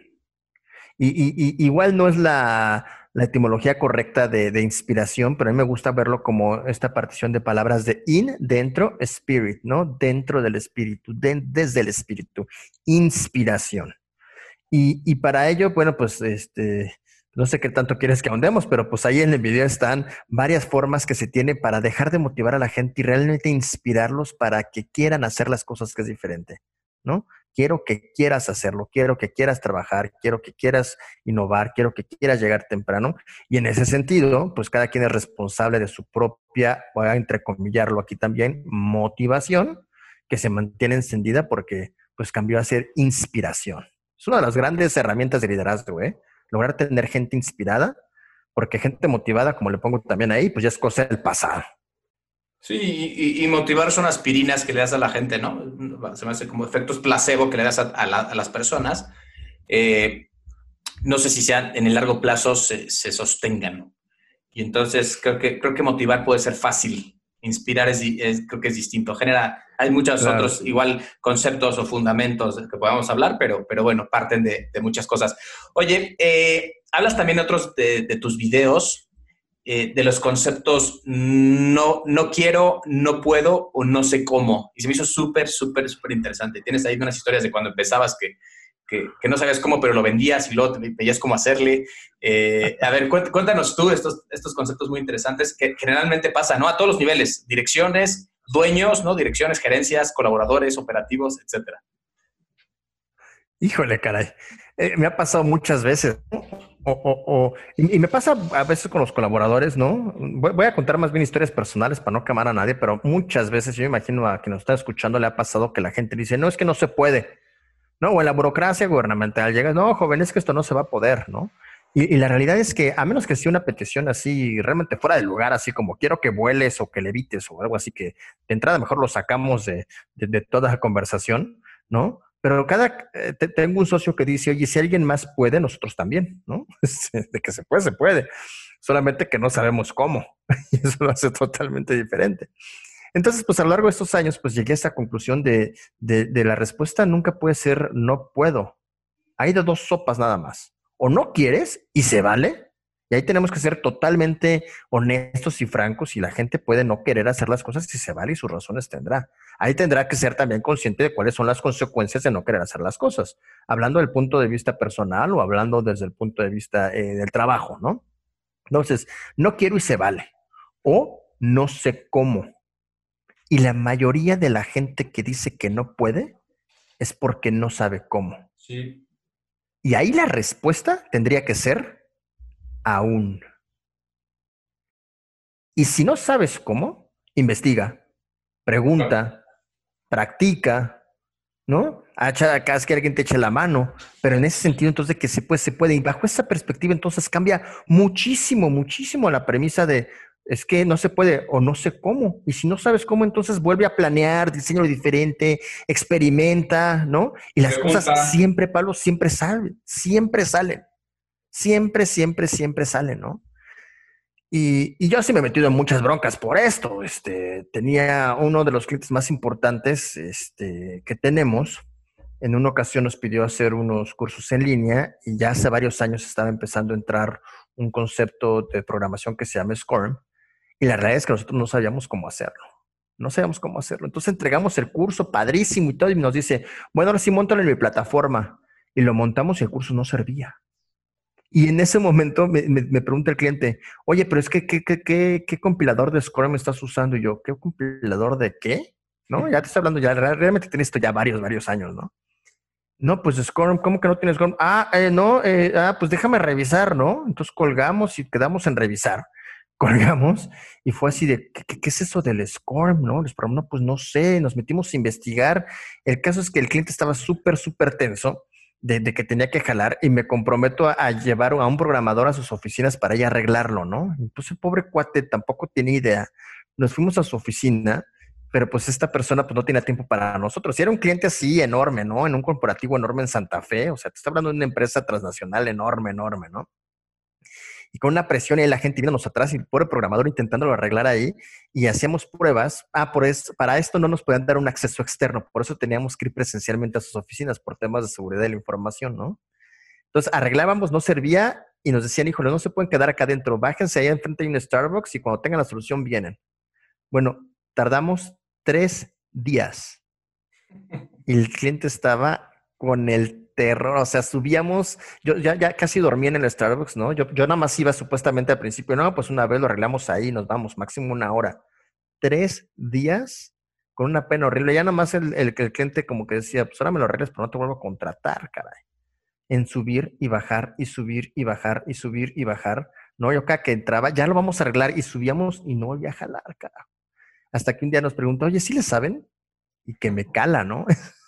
Y, igual no es la, etimología correcta de, inspiración, pero a mí me gusta verlo como esta partición de palabras de in, dentro, spirit, ¿no? Dentro del espíritu, desde el espíritu, inspiración. Y, para ello, bueno, pues este, no sé qué tanto quieres que ahondemos, pero pues ahí en el video están varias formas que se tiene para dejar de motivar a la gente y realmente inspirarlos para que quieran hacer las cosas que es diferente, ¿no? quiero que quieras hacerlo, quiero que quieras trabajar, quiero que quieras innovar, quiero que quieras llegar temprano. Y en ese sentido, pues cada quien es responsable de su propia, voy a entrecomillarlo aquí también, motivación, que se mantiene encendida porque pues cambió a ser inspiración. Es una de las grandes herramientas de liderazgo, ¿eh? Lograr tener gente inspirada, porque gente motivada, como le pongo también ahí, pues ya es cosa del pasado. Sí, y, motivar son aspirinas que le das a la gente, ¿no? Se me hace como efectos placebo que le das a, las personas. Eh, no sé si sean en el largo plazo se, sostengan. Y entonces creo que, creo que motivar puede ser fácil. Inspirar es, creo que es distinto. Genera, hay muchos otros igual conceptos o fundamentos que podamos hablar, pero, pero bueno, parten de, muchas cosas. Oye, eh, hablas también otros de, de tus videos eh, de los conceptos no, no quiero, no puedo o no sé cómo. Y se me hizo súper, súper, súper interesante. Tienes ahí unas historias de cuando empezabas que, que, no sabías cómo, pero lo vendías y luego te veías cómo hacerle. Eh, a ver, cuéntanos tú estos, estos conceptos muy interesantes que generalmente pasa, ¿no? A todos los niveles, direcciones, dueños, ¿no? Direcciones, gerencias, colaboradores, operativos, etcétera. Híjole, caray. Eh, me ha pasado muchas veces. O, y, me pasa a veces con los colaboradores, ¿no? Voy, a contar más bien historias personales para no quemar a nadie, pero muchas veces yo imagino a quien nos está escuchando le ha pasado que la gente dice, no, es que no se puede, ¿no? O en la burocracia gubernamental llega, no, joven, es que esto no se va a poder, ¿no? Y, la realidad es que a menos que sea una petición así realmente fuera del lugar, así como quiero que vueles o que levites o algo así que de entrada mejor lo sacamos de, de toda la conversación, ¿no? Pero cada, eh, tengo un socio que dice, oye, si alguien más puede, nosotros también, ¿no? De que se puede, se puede. Solamente que no sabemos cómo. Y eso lo hace totalmente diferente. Entonces, pues a lo largo de estos años, pues llegué a esa conclusión de, de, de la respuesta nunca puede ser no puedo. Hay de dos sopas nada más. O no quieres y se vale, y ahí tenemos que ser totalmente honestos y francos y la gente puede no querer hacer las cosas si se vale y sus razones tendrá. Ahí tendrá que ser también consciente de cuáles son las consecuencias de no querer hacer las cosas. Hablando del punto de vista personal o hablando desde el punto de vista eh, del trabajo, ¿no? Entonces, no quiero y se vale. O no sé cómo. Y la mayoría de la gente que dice que no puede es porque no sabe cómo. Sí. Y ahí la respuesta tendría que ser aún. Y si no sabes cómo, investiga, pregunta, practica, ¿no? Hacha acá es que alguien te eche la mano, pero en ese sentido entonces que se puede, se puede. Y bajo esa perspectiva entonces cambia muchísimo, muchísimo la premisa de es que no se puede o no sé cómo. Y si no sabes cómo, entonces vuelve a planear, diseño diferente, experimenta, ¿no? Y las cosas siempre, Pablo, siempre salen, siempre salen siempre, siempre, siempre sale, ¿no? Y, y, yo sí me he metido en muchas broncas por esto. Este, tenía uno de los clientes más importantes este, que tenemos. En una ocasión nos pidió hacer unos cursos en línea y ya hace varios años estaba empezando a entrar un concepto de programación que se llama SCORM. Y la realidad es que nosotros no sabíamos cómo hacerlo. No sabíamos cómo hacerlo. Entonces entregamos el curso padrísimo y todo y nos dice, bueno, ahora sí, montalo en mi plataforma. Y lo montamos y el curso no servía. Y en ese momento me, pregunta el cliente, oye, pero es que, ¿qué, qué, qué, qué compilador de Scrum estás usando? Y yo, ¿qué compilador de qué? ¿No? Ya te estoy hablando, ya realmente tienes esto ya varios, varios años, ¿no? No, pues Scrum, ¿cómo que no tienes Scrum? Ah, eh, no, eh, ah, pues déjame revisar, ¿no? Entonces colgamos y quedamos en revisar. Colgamos y fue así de, ¿qué, es eso del Scrum? ¿No? Les no, pues no sé, nos metimos a investigar. El caso es que el cliente estaba súper, súper tenso de, que tenía que jalar y me comprometo a, llevar a un programador a sus oficinas para ir a arreglarlo, ¿no? Entonces el pobre cuate tampoco tiene idea. Nos fuimos a su oficina, pero pues esta persona pues no tenía tiempo para nosotros. Y era un cliente así enorme, ¿no? En un corporativo enorme en Santa Fe, o sea, te está hablando de una empresa transnacional enorme, enorme, ¿no? Y con una presión y la gente viéndonos atrás y el pobre programador intentándolo arreglar ahí y hacíamos pruebas. Ah, por eso, para esto no nos podían dar un acceso externo, por eso teníamos que ir presencialmente a sus oficinas por temas de seguridad de la información, ¿no? Entonces arreglábamos, no servía y nos decían, híjole, no se pueden quedar acá adentro, bájense ahí enfrente de un Starbucks y cuando tengan la solución vienen. Bueno, tardamos tres días y el cliente estaba con el terror. O sea, subíamos, yo ya, casi dormía en el Starbucks, ¿no? Yo, yo nada más iba supuestamente al principio, no, pues una vez lo arreglamos ahí, nos vamos, máximo una hora. Tres días con una pena horrible. Ya nada más el, el, cliente como que decía, pues ahora me lo arregles, pero no te vuelvo a contratar, caray. En subir y bajar y subir y bajar y subir y bajar. No, yo acá que entraba, ya lo vamos a arreglar y subíamos y no volví a jalar, cara. Hasta que un día nos preguntó, oye, ¿sí le saben? Y que me cala, ¿no?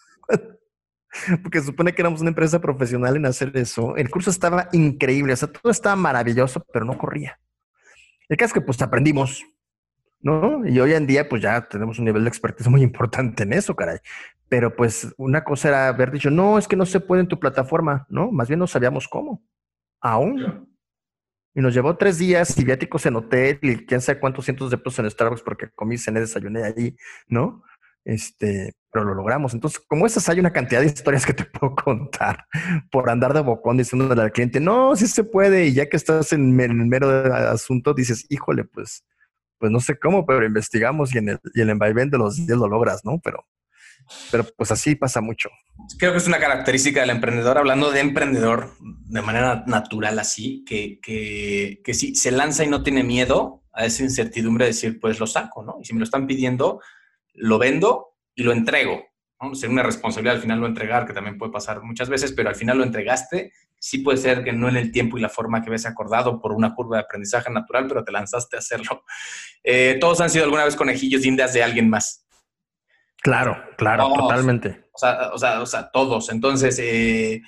porque supone que éramos una empresa profesional en hacer eso. El curso estaba increíble, o sea, todo estaba maravilloso, pero no corría. El caso es que pues aprendimos, ¿no? Y hoy en día pues ya tenemos un nivel de expertise muy importante en eso, caray. Pero pues una cosa era haber dicho, no, es que no se puede en tu plataforma, ¿no? Más bien no sabíamos cómo. Aún. Y nos llevó tres días y viáticos en hotel y quién sabe cuántos cientos de pesos en Starbucks porque comí, cené, desayuné allí, ¿no? Este, pero lo logramos. Entonces, como esas hay una cantidad de historias que te puedo contar por andar de bocón diciéndole al cliente, no, sí se puede, y ya que estás en el mero asunto, dices, híjole, pues, pues no sé cómo, pero investigamos y en el, y el de los días lo logras, ¿no? Pero, pero pues así pasa mucho. Creo que es una característica del emprendedor, hablando de emprendedor de manera natural así, que, que, que si se lanza y no tiene miedo a esa incertidumbre de decir, pues lo saco, ¿no? Y si me lo están pidiendo, lo vendo y lo entrego. ¿no? Ser una responsabilidad al final lo entregar, que también puede pasar muchas veces, pero al final lo entregaste. Sí puede ser que no en el tiempo y la forma que habías acordado por una curva de aprendizaje natural, pero te lanzaste a hacerlo. Eh, todos han sido alguna vez conejillos indias de alguien más. Claro, claro, totalmente. O sea, o sea, o sea, todos. Entonces, eh,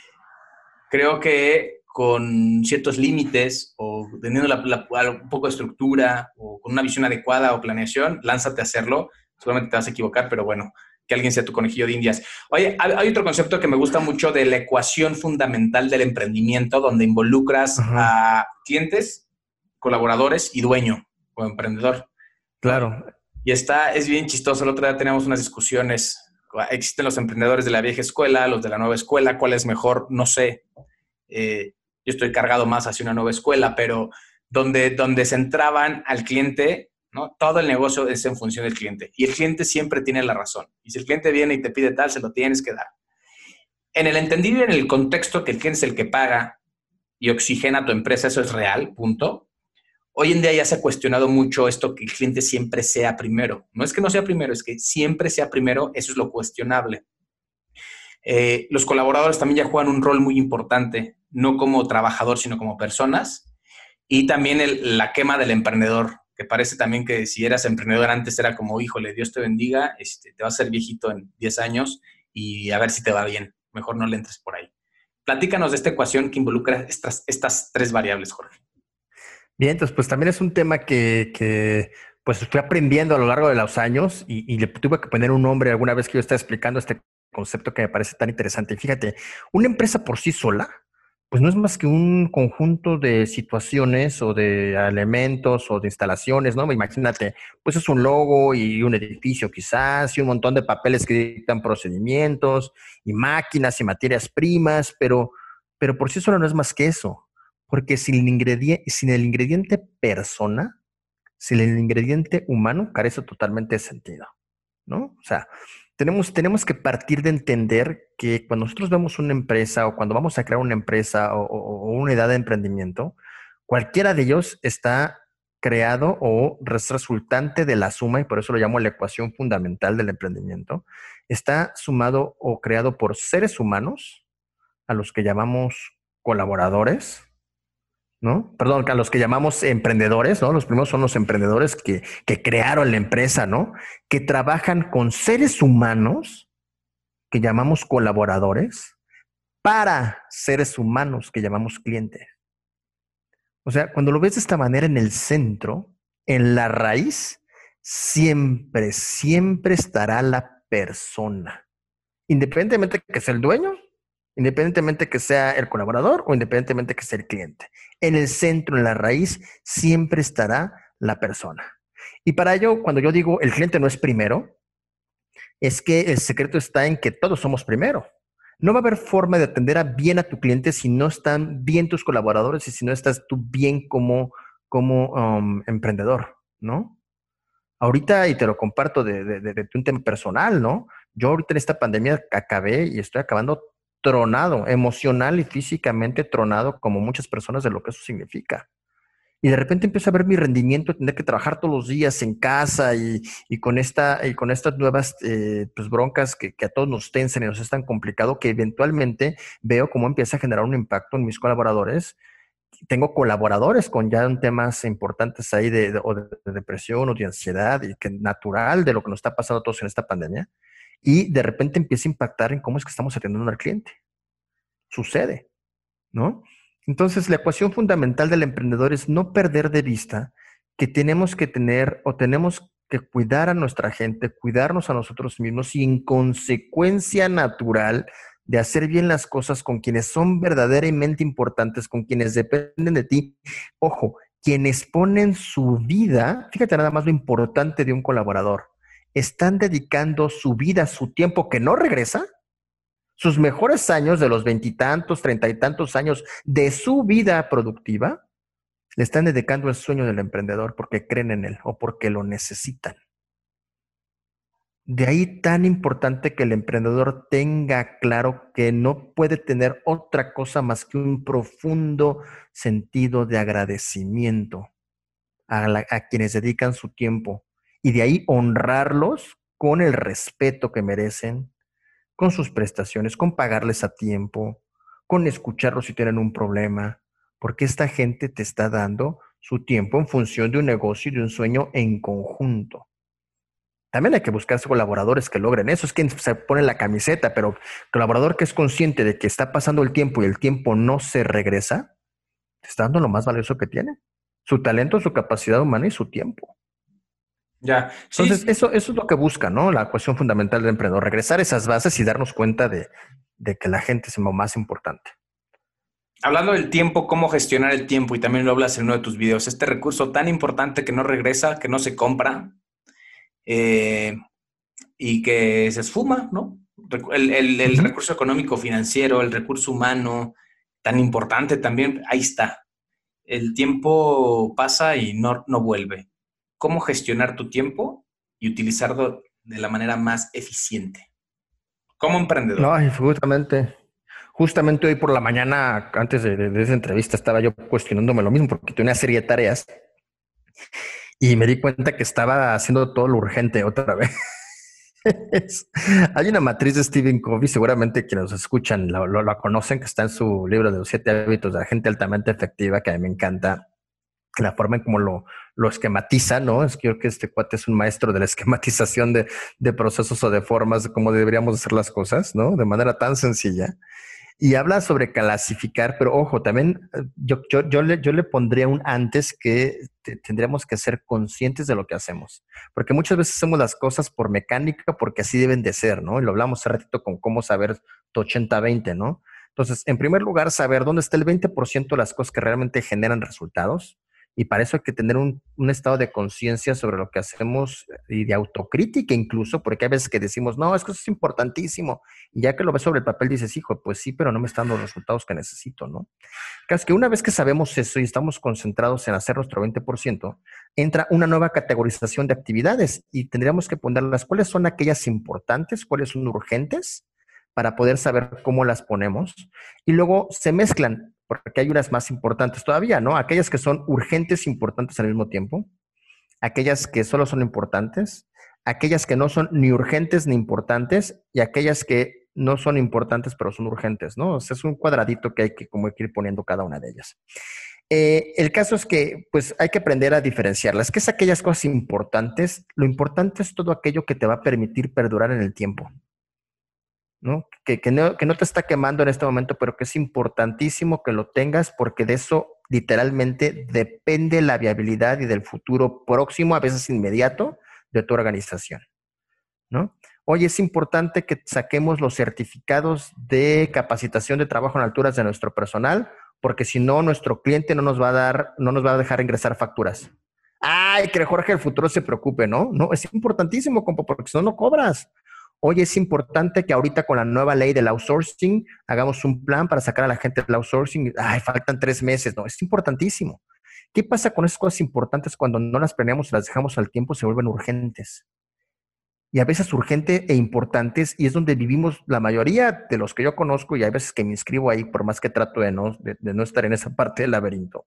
creo que con ciertos límites o teniendo un poco de estructura o con una visión adecuada o planeación, lánzate a hacerlo seguramente te vas a equivocar, pero bueno, que alguien sea tu conejillo de indias. Oye, hay otro concepto que me gusta mucho de la ecuación fundamental del emprendimiento, donde involucras a clientes, colaboradores y dueño o emprendedor. Claro. Y está, es bien chistoso. El otro día teníamos unas discusiones. Existen los emprendedores de la vieja escuela, los de la nueva escuela. ¿Cuál es mejor? No sé. Eh, yo estoy cargado más hacia una nueva escuela, pero donde, donde se entraban al cliente ¿no? Todo el negocio es en función del cliente y el cliente siempre tiene la razón. Y si el cliente viene y te pide tal, se lo tienes que dar. En el entendido y en el contexto que el cliente es el que paga y oxigena tu empresa, eso es real, punto. Hoy en día ya se ha cuestionado mucho esto que el cliente siempre sea primero. No es que no sea primero, es que siempre sea primero, eso es lo cuestionable. Eh, los colaboradores también ya juegan un rol muy importante, no como trabajador, sino como personas. Y también la quema del emprendedor que parece también que si eras emprendedor antes era como, híjole, Dios te bendiga, este, te vas a ser viejito en 10 años y a ver si te va bien. Mejor no le entres por ahí. Platícanos de esta ecuación que involucra estas, estas tres variables, Jorge. Bien, entonces, pues también es un tema que, que pues fui aprendiendo a lo largo de los años y, y, le tuve que poner un nombre alguna vez que yo estaba explicando este concepto que me parece tan interesante. Fíjate, una empresa por sí sola, pues no es más que un conjunto de situaciones o de elementos o de instalaciones, ¿no? Imagínate, pues es un logo y un edificio quizás, y un montón de papeles que dictan procedimientos, y máquinas y materias primas, pero, pero por sí solo no es más que eso, porque sin el, ingrediente, sin el ingrediente persona, sin el ingrediente humano, carece totalmente de sentido, ¿no? O sea, tenemos, tenemos que partir de entender que cuando nosotros vemos una empresa o cuando vamos a crear una empresa o, una edad de emprendimiento, cualquiera de ellos está creado o resultante de la suma, y por eso lo llamo la ecuación fundamental del emprendimiento, está sumado o creado por seres humanos, a los que llamamos colaboradores, ¿no? Perdón, a los que llamamos emprendedores, ¿no? Los primeros son los emprendedores que, que crearon la empresa, ¿no? Que trabajan con seres humanos que llamamos colaboradores para seres humanos que llamamos clientes. O sea, cuando lo ves de esta manera en el centro, en la raíz, siempre, siempre estará la persona. Independientemente que sea el dueño, independientemente que sea el colaborador o independientemente que sea el cliente. En el centro, en la raíz, siempre estará la persona. Y para ello, cuando yo digo el cliente no es primero, es que el secreto está en que todos somos primero. No va a haber forma de atender a bien a tu cliente si no están bien tus colaboradores y si no estás tú bien como, como um, emprendedor, ¿no? Ahorita, y te lo comparto de, de, un tema personal, ¿no? Yo ahorita en esta pandemia acabé y estoy acabando tronado, emocional y físicamente tronado, como muchas personas de lo que eso significa. Y de repente empiezo a ver mi rendimiento, tener que trabajar todos los días en casa y, con, esta, y con estas nuevas eh, pues, broncas que, a todos nos tensen y nos es tan complicado que eventualmente veo cómo empieza a generar un impacto en mis colaboradores. Tengo colaboradores con ya temas importantes ahí de, de, de depresión o de ansiedad y que natural de lo que nos está pasando a todos en esta pandemia. Y de repente empieza a impactar en cómo es que estamos atendiendo al cliente. Sucede, ¿no? Entonces, la ecuación fundamental del emprendedor es no perder de vista que tenemos que tener o tenemos que cuidar a nuestra gente, cuidarnos a nosotros mismos y en consecuencia natural de hacer bien las cosas con quienes son verdaderamente importantes, con quienes dependen de ti. Ojo, quienes ponen su vida, fíjate nada más lo importante de un colaborador, están dedicando su vida, su tiempo que no regresa sus mejores años de los veintitantos, treinta y tantos años de su vida productiva, le están dedicando el sueño del emprendedor porque creen en él o porque lo necesitan. De ahí tan importante que el emprendedor tenga claro que no puede tener otra cosa más que un profundo sentido de agradecimiento a, quienes dedican su tiempo y de ahí honrarlos con el respeto que merecen, con sus prestaciones, con pagarles a tiempo, con escucharlos si tienen un problema, porque esta gente te está dando su tiempo en función de un negocio y de un sueño en conjunto. También hay que buscar colaboradores que logren eso. Es quien se pone la camiseta, pero colaborador que es consciente de que está pasando el tiempo y el tiempo no se regresa, te está dando lo más valioso que tiene. Su talento, su capacidad humana y su tiempo. Ya. Entonces, Eso, eso es lo que busca, ¿no? La cuestión fundamental del emprendedor, regresar esas bases y darnos cuenta de, que la gente es lo más importante. Hablando del tiempo, cómo gestionar el tiempo, y también lo hablas en uno de tus videos, este recurso tan importante que no regresa, que no se compra eh, y que se esfuma, ¿no? El, recurso económico financiero, el recurso humano, tan importante también, ahí está. El tiempo pasa y no, no vuelve cómo gestionar tu tiempo y utilizarlo de la manera más eficiente. Como emprendedor. No, justamente, justamente hoy por la mañana, antes de, esa entrevista, estaba yo cuestionándome lo mismo porque tenía una serie de tareas y me di cuenta que estaba haciendo todo lo urgente otra vez. Hay una matriz de Stephen Covey, seguramente quienes nos escuchan lo, conocen, que está en su libro de los siete hábitos de la gente altamente efectiva, que a mí me encanta la forma en cómo lo, lo esquematiza, ¿no? Es que creo que este cuate es un maestro de la esquematización de, de, procesos o de formas de cómo deberíamos hacer las cosas, ¿no? De manera tan sencilla. Y habla sobre clasificar, pero ojo, también eh, yo, yo, yo, le, yo le pondría un antes que tendríamos que ser conscientes de lo que hacemos. Porque muchas veces hacemos las cosas por mecánica, porque así deben de ser, ¿no? Y lo hablamos hace ratito con cómo saber tu 80-20, ¿no? Entonces, en primer lugar, saber dónde está el 20% de las cosas que realmente generan resultados y para eso hay que tener un, estado de conciencia sobre lo que hacemos y de autocrítica incluso, porque hay veces que decimos, no, es que eso es importantísimo. Y ya que lo ves sobre el papel dices, hijo, pues sí, pero no me están dando los resultados que necesito, ¿no? Casi que una vez que sabemos eso y estamos concentrados en hacer nuestro 20%, entra una nueva categorización de actividades y tendríamos que ponerlas cuáles son aquellas importantes, cuáles son urgentes, para poder saber cómo las ponemos. Y luego se mezclan porque hay unas más importantes todavía, ¿no? Aquellas que son urgentes, importantes al mismo tiempo, aquellas que solo son importantes, aquellas que no son ni urgentes ni importantes y aquellas que no son importantes pero son urgentes, ¿no? O sea, es un cuadradito que hay que como ir poniendo cada una de ellas. Eh, el caso es que pues hay que aprender a diferenciarlas. ¿Qué es aquellas cosas importantes? Lo importante es todo aquello que te va a permitir perdurar en el tiempo. ¿No? Que, no te está quemando en este momento, pero que es importantísimo que lo tengas porque de eso literalmente depende la viabilidad y del futuro próximo, a veces inmediato, de tu organización, ¿no? Hoy es importante que saquemos los certificados de capacitación de trabajo en alturas de nuestro personal, porque si no, nuestro cliente no nos va a dar, no nos va a dejar ingresar facturas. Ay, que Jorge el futuro se preocupe, ¿no? No, es importantísimo, compa, porque si no, no cobras. Hoy es importante que ahorita con la nueva ley del outsourcing hagamos un plan para sacar a la gente del outsourcing. Ay, faltan tres meses, no, es importantísimo. ¿Qué pasa con esas cosas importantes cuando no las planeamos y las dejamos al tiempo, se vuelven urgentes? y a veces urgentes e importantes, y es donde vivimos la mayoría de los que yo conozco, y hay veces que me inscribo ahí, por más que trato de no, de, no estar en esa parte del laberinto,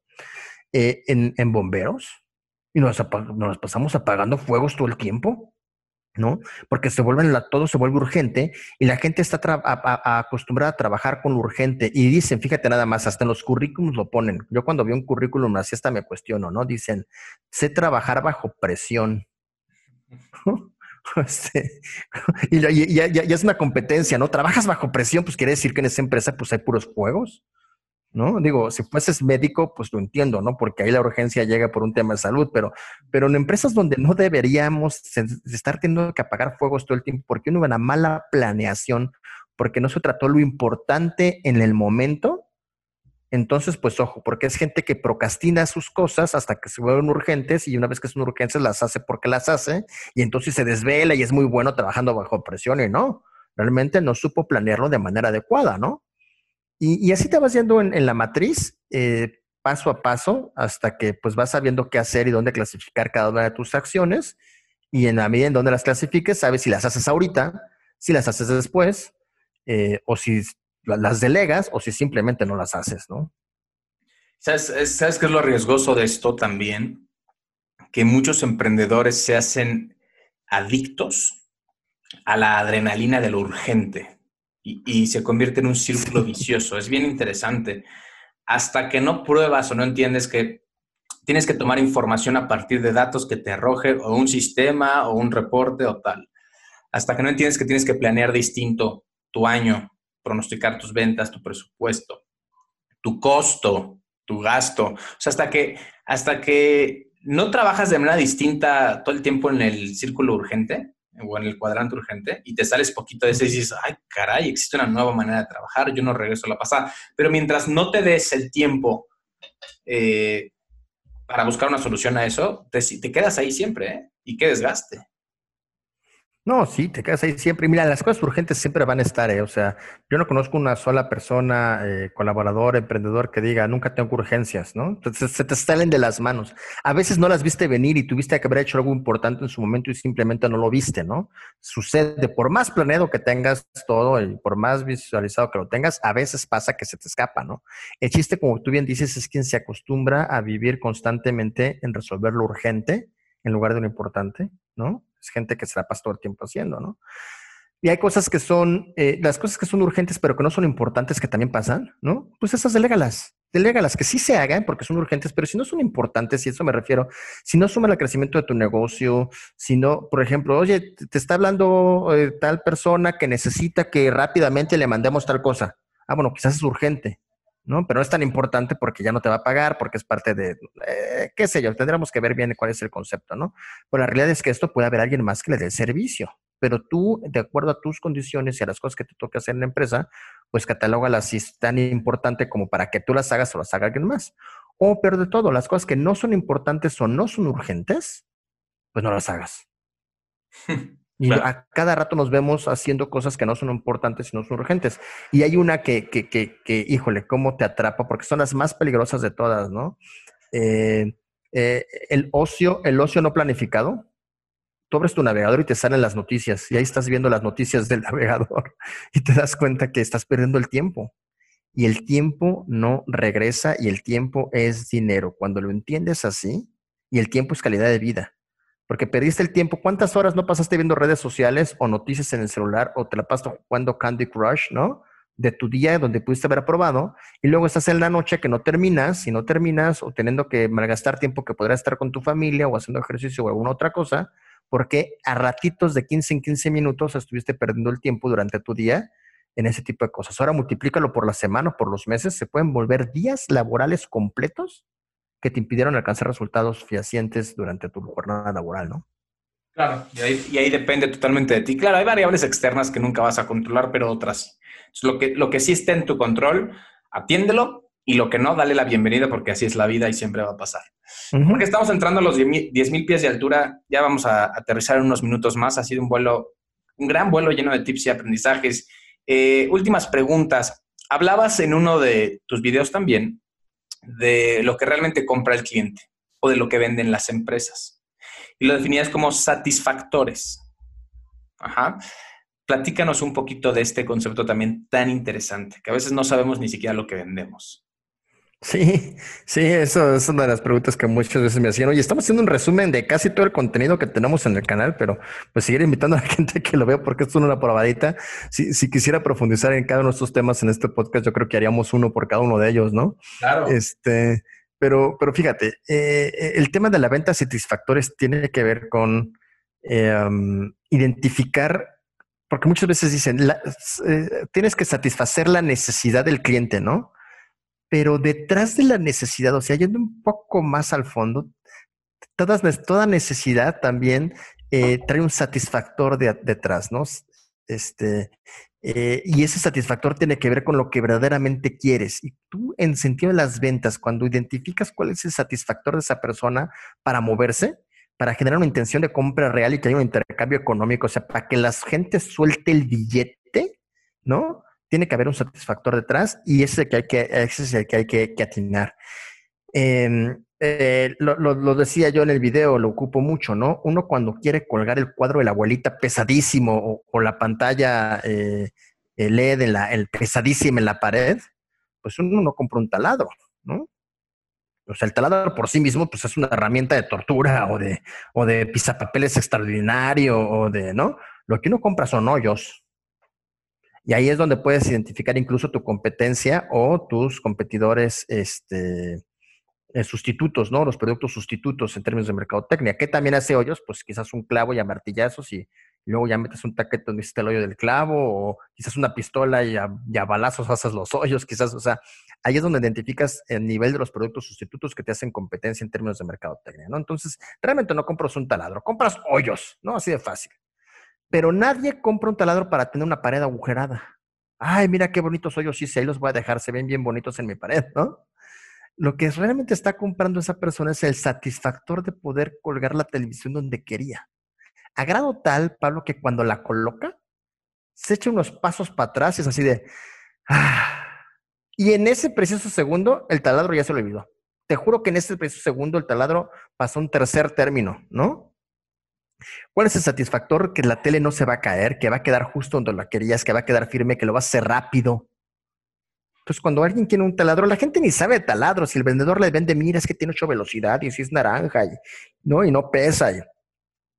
eh, en, bomberos, y nos, nos pasamos apagando fuegos todo el tiempo, ¿no? Porque se vuelven, todo se vuelve urgente y la gente está acostumbrada a trabajar con lo urgente y dicen, fíjate nada más, hasta en los currículums lo ponen. Yo cuando veo un currículum así hasta me cuestiono, ¿no? Dicen, sé trabajar bajo presión. Este, y, ya, es una competencia, ¿no? Trabajas bajo presión, pues quiere decir que en esa empresa pues hay puros juegos, ¿no? Digo, si fueses médico, pues lo entiendo, ¿no? Porque ahí la urgencia llega por un tema de salud, pero, pero en empresas donde no deberíamos estar teniendo que apagar fuegos todo el tiempo, porque ve una mala planeación, porque no se trató lo importante en el momento, entonces, pues ojo, porque es gente que procrastina sus cosas hasta que se vuelven urgentes y una vez que son urgentes las hace porque las hace y entonces se desvela y es muy bueno trabajando bajo presión y no, realmente no supo planearlo de manera adecuada, ¿no? Y, así te vas yendo en, la matriz eh, paso a paso hasta que pues vas sabiendo qué hacer y dónde clasificar cada una de tus acciones y en la medida en donde las clasifiques sabes si las haces ahorita, si las haces después eh, o si las delegas o si simplemente no las haces, ¿no? ¿Sabes, ¿Sabes qué es lo riesgoso de esto también? Que muchos emprendedores se hacen adictos a la adrenalina de lo urgente y, se convierte en un círculo vicioso. Es bien interesante. Hasta que no pruebas o no entiendes que tienes que tomar información a partir de datos que te arroje o un sistema o un reporte o tal. Hasta que no entiendes que tienes que planear distinto tu año, pronosticar tus ventas, tu presupuesto, tu costo, tu gasto. O sea, hasta que, hasta que no trabajas de manera distinta todo el tiempo en el círculo urgente o en el cuadrante urgente y te sales poquito de eso y dices, ay, caray, existe una nueva manera de trabajar, yo no regreso a la pasada. Pero mientras no te des el tiempo eh, para buscar una solución a eso, te, te quedas ahí siempre, ¿eh? Y qué desgaste. No, sí, te quedas ahí siempre. mira, las cosas urgentes siempre van a estar, ¿eh? O sea, yo no conozco una sola persona, eh, colaborador, emprendedor que diga, nunca tengo urgencias, ¿no? Entonces se te salen de las manos. A veces no las viste venir y tuviste que haber hecho algo importante en su momento y simplemente no lo viste, ¿no? Sucede, por más planeado que tengas todo y por más visualizado que lo tengas, a veces pasa que se te escapa, ¿no? El chiste, como tú bien dices, es quien se acostumbra a vivir constantemente en resolver lo urgente en lugar de lo importante, ¿no? Es gente que se la pasa todo el tiempo haciendo, ¿no? Y hay cosas que son, eh, las cosas que son urgentes, pero que no son importantes, que también pasan, ¿no? Pues esas delégalas, delégalas, que sí se hagan porque son urgentes, pero si no son importantes, y eso me refiero, si no suman al crecimiento de tu negocio, si no, por ejemplo, oye, te está hablando eh, tal persona que necesita que rápidamente le mandemos tal cosa. Ah, bueno, quizás es urgente, ¿no? Pero no es tan importante porque ya no te va a pagar, porque es parte de, eh, qué sé yo, tendríamos que ver bien cuál es el concepto, ¿no? Pero la realidad es que esto puede haber alguien más que le dé el servicio, pero tú, de acuerdo a tus condiciones y a las cosas que te toca hacer en la empresa, pues catalógalas si es tan importante como para que tú las hagas o las haga alguien más. O, pero de todo, las cosas que no son importantes o no son urgentes, pues no las hagas. Y a cada rato nos vemos haciendo cosas que no son importantes y no son urgentes. Y hay una que, que, que, que híjole, cómo te atrapa, porque son las más peligrosas de todas, ¿no? Eh, eh, el ocio, el ocio no planificado. Tú abres tu navegador y te salen las noticias, y ahí estás viendo las noticias del navegador, y te das cuenta que estás perdiendo el tiempo. Y el tiempo no regresa, y el tiempo es dinero. Cuando lo entiendes así, y el tiempo es calidad de vida porque perdiste el tiempo. ¿Cuántas horas no pasaste viendo redes sociales o noticias en el celular o te la pasaste jugando Candy Crush, ¿no? De tu día donde pudiste haber aprobado y luego estás en la noche que no terminas y no terminas o teniendo que malgastar tiempo que podrías estar con tu familia o haciendo ejercicio o alguna otra cosa, porque a ratitos de 15 en 15 minutos estuviste perdiendo el tiempo durante tu día en ese tipo de cosas. Ahora multiplícalo por la semana, por los meses, se pueden volver días laborales completos que te impidieron alcanzar resultados fehacientes durante tu jornada laboral, ¿no? Claro, y ahí, y ahí, depende totalmente de ti. Claro, hay variables externas que nunca vas a controlar, pero otras. lo, que, lo que sí está en tu control, atiéndelo y lo que no, dale la bienvenida porque así es la vida y siempre va a pasar. Porque estamos entrando a los 10.000 pies de altura, ya vamos a aterrizar en unos minutos más. Ha sido un vuelo, un gran vuelo lleno de tips y aprendizajes. Eh, últimas preguntas. Hablabas en uno de tus videos también de lo que realmente compra el cliente o de lo que venden las empresas. Y lo definías como satisfactores. Ajá. Platícanos un poquito de este concepto también tan interesante, que a veces no sabemos ni siquiera lo que vendemos. Sí, sí, eso es una de las preguntas que muchas veces me hacían. Oye, estamos haciendo un resumen de casi todo el contenido que tenemos en el canal, pero pues seguir invitando a la gente que lo vea porque esto es una probadita. Si, si quisiera profundizar en cada uno de estos temas en este podcast, yo creo que haríamos uno por cada uno de ellos, ¿no? Claro. Este, pero, pero fíjate, eh, el tema de la venta satisfactores tiene que ver con eh, um, identificar, porque muchas veces dicen, eh, tienes que satisfacer la necesidad del cliente, ¿no? Pero detrás de la necesidad, o sea, yendo un poco más al fondo, todas, toda necesidad también eh, trae un satisfactor detrás, ¿no? Este, eh, y ese satisfactor tiene que ver con lo que verdaderamente quieres. Y tú, en sentido de las ventas, cuando identificas cuál es el satisfactor de esa persona para moverse, para generar una intención de compra real y que haya un intercambio económico, o sea, para que la gente suelte el billete, ¿no? Tiene que haber un satisfactor detrás y ese, es el que hay que, ese es el que hay que, atinar. Em, eh, lo, decía yo en el video, lo ocupo mucho, ¿no? Uno cuando quiere colgar el cuadro de la abuelita pesadísimo o, la pantalla eh, LED en la, el pesadísimo en la pared, pues uno no compra un taladro, ¿no? O sea, el taladro por sí mismo, pues es una herramienta de tortura o de, o de pisapapeles extraordinario o de, ¿no? Lo que uno compra son hoyos, y ahí es donde puedes identificar incluso tu competencia o tus competidores este, eh, sustitutos, ¿no? Los productos sustitutos en términos de mercadotecnia. ¿Qué también hace hoyos? Pues quizás un clavo y a martillazos y, luego ya metes un taquete donde hiciste el hoyo del clavo o quizás una pistola y a, balazos haces los hoyos, quizás, o sea, ahí es donde identificas el nivel de los productos sustitutos que te hacen competencia en términos de mercadotecnia, ¿no? Entonces, realmente no compras un taladro, compras hoyos, ¿no? Así de fácil. Pero nadie compra un taladro para tener una pared agujerada. Ay, mira qué bonitos hoyos sí, ahí los voy a dejar, se ven bien bonitos en mi pared, ¿no? Lo que realmente está comprando esa persona es el satisfactor de poder colgar la televisión donde quería. A grado tal, Pablo, que cuando la coloca, se echa unos pasos para atrás y es así de... Ah". Y en ese preciso segundo, el taladro ya se lo olvidó. Te juro que en ese preciso segundo el taladro pasó un tercer término, ¿no? ¿Cuál es el satisfactor? Que la tele no se va a caer, que va a quedar justo donde la querías, que va a quedar firme, que lo va a hacer rápido. Entonces, cuando alguien tiene un taladro, la gente ni sabe de taladro. Si el vendedor le vende, mira, es que tiene ocho velocidad y si es naranja, y, ¿no? Y no pesa.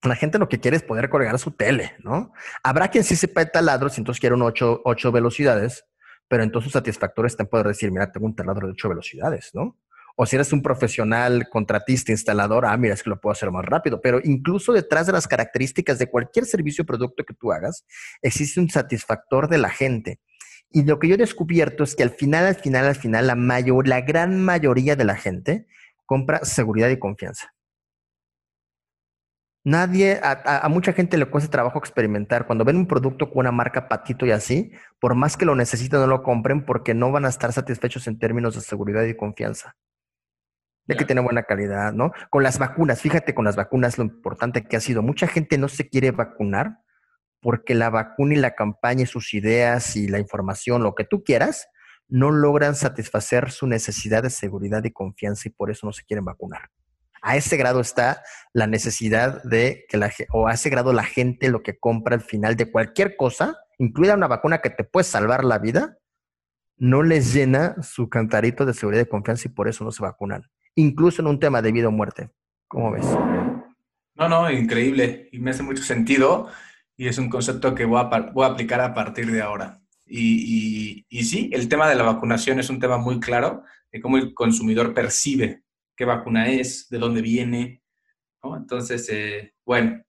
la gente lo que quiere es poder colgar su tele, ¿no? Habrá quien sí sepa de taladros y entonces quiere un ocho, ocho velocidades, pero entonces satisfactor está en poder decir, mira, tengo un taladro de ocho velocidades, ¿no? O si eres un profesional, contratista, instalador, ah, mira, es que lo puedo hacer más rápido. Pero incluso detrás de las características de cualquier servicio o producto que tú hagas, existe un satisfactor de la gente. Y lo que yo he descubierto es que al final, al final, al final, la mayor, la gran mayoría de la gente compra seguridad y confianza. Nadie, a, a, mucha gente le cuesta trabajo experimentar. Cuando ven un producto con una marca patito y así, por más que lo necesiten, no lo compren porque no van a estar satisfechos en términos de seguridad y confianza de que tiene buena calidad, ¿no? Con las vacunas, fíjate con las vacunas lo importante que ha sido. Mucha gente no se quiere vacunar porque la vacuna y la campaña y sus ideas y la información, lo que tú quieras, no logran satisfacer su necesidad de seguridad y confianza y por eso no se quieren vacunar. A ese grado está la necesidad de que la o a ese grado la gente lo que compra al final de cualquier cosa, incluida una vacuna que te puede salvar la vida, no les llena su cantarito de seguridad y confianza y por eso no se vacunan incluso en un tema de vida o muerte. ¿Cómo ves? No, no, increíble. Y me hace mucho sentido. Y es un concepto que voy a, a aplicar a partir de ahora. Y, sí, el tema de la vacunación es un tema muy claro de cómo el consumidor percibe qué vacuna es, de dónde viene. Entonces, eh, bueno,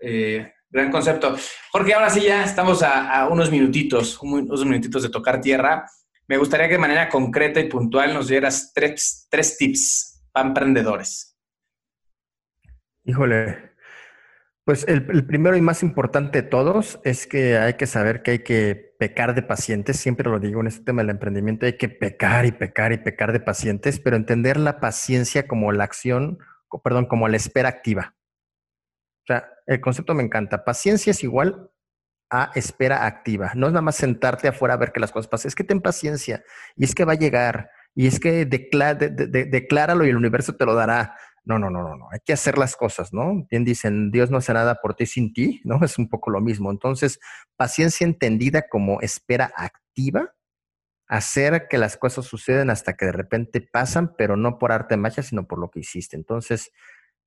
eh, Gran concepto. Jorge, ahora sí ya estamos a, unos minutitos, unos minutitos de tocar tierra. Me gustaría que de manera concreta y puntual nos dieras tres, tres tips para emprendedores. Híjole, pues el, primero y más importante de todos es que hay que saber que hay que pecar de pacientes. Siempre lo digo en este tema del emprendimiento, hay que pecar y pecar y pecar de pacientes, pero entender la paciencia como la acción, perdón, como la espera activa. O sea, el concepto me encanta. Paciencia es igual a espera activa. No es nada más sentarte afuera a ver que las cosas pasen. Es que ten paciencia y es que va a llegar y es que decláralo y el universo te lo dará. No, no, no, no, no. Hay que hacer las cosas, ¿no? Bien dicen, Dios no hace nada por ti sin ti, ¿no? Es un poco lo mismo. Entonces, paciencia entendida como espera activa, hacer que las cosas suceden hasta que de repente pasan, pero no por arte de magia, sino por lo que hiciste. Entonces,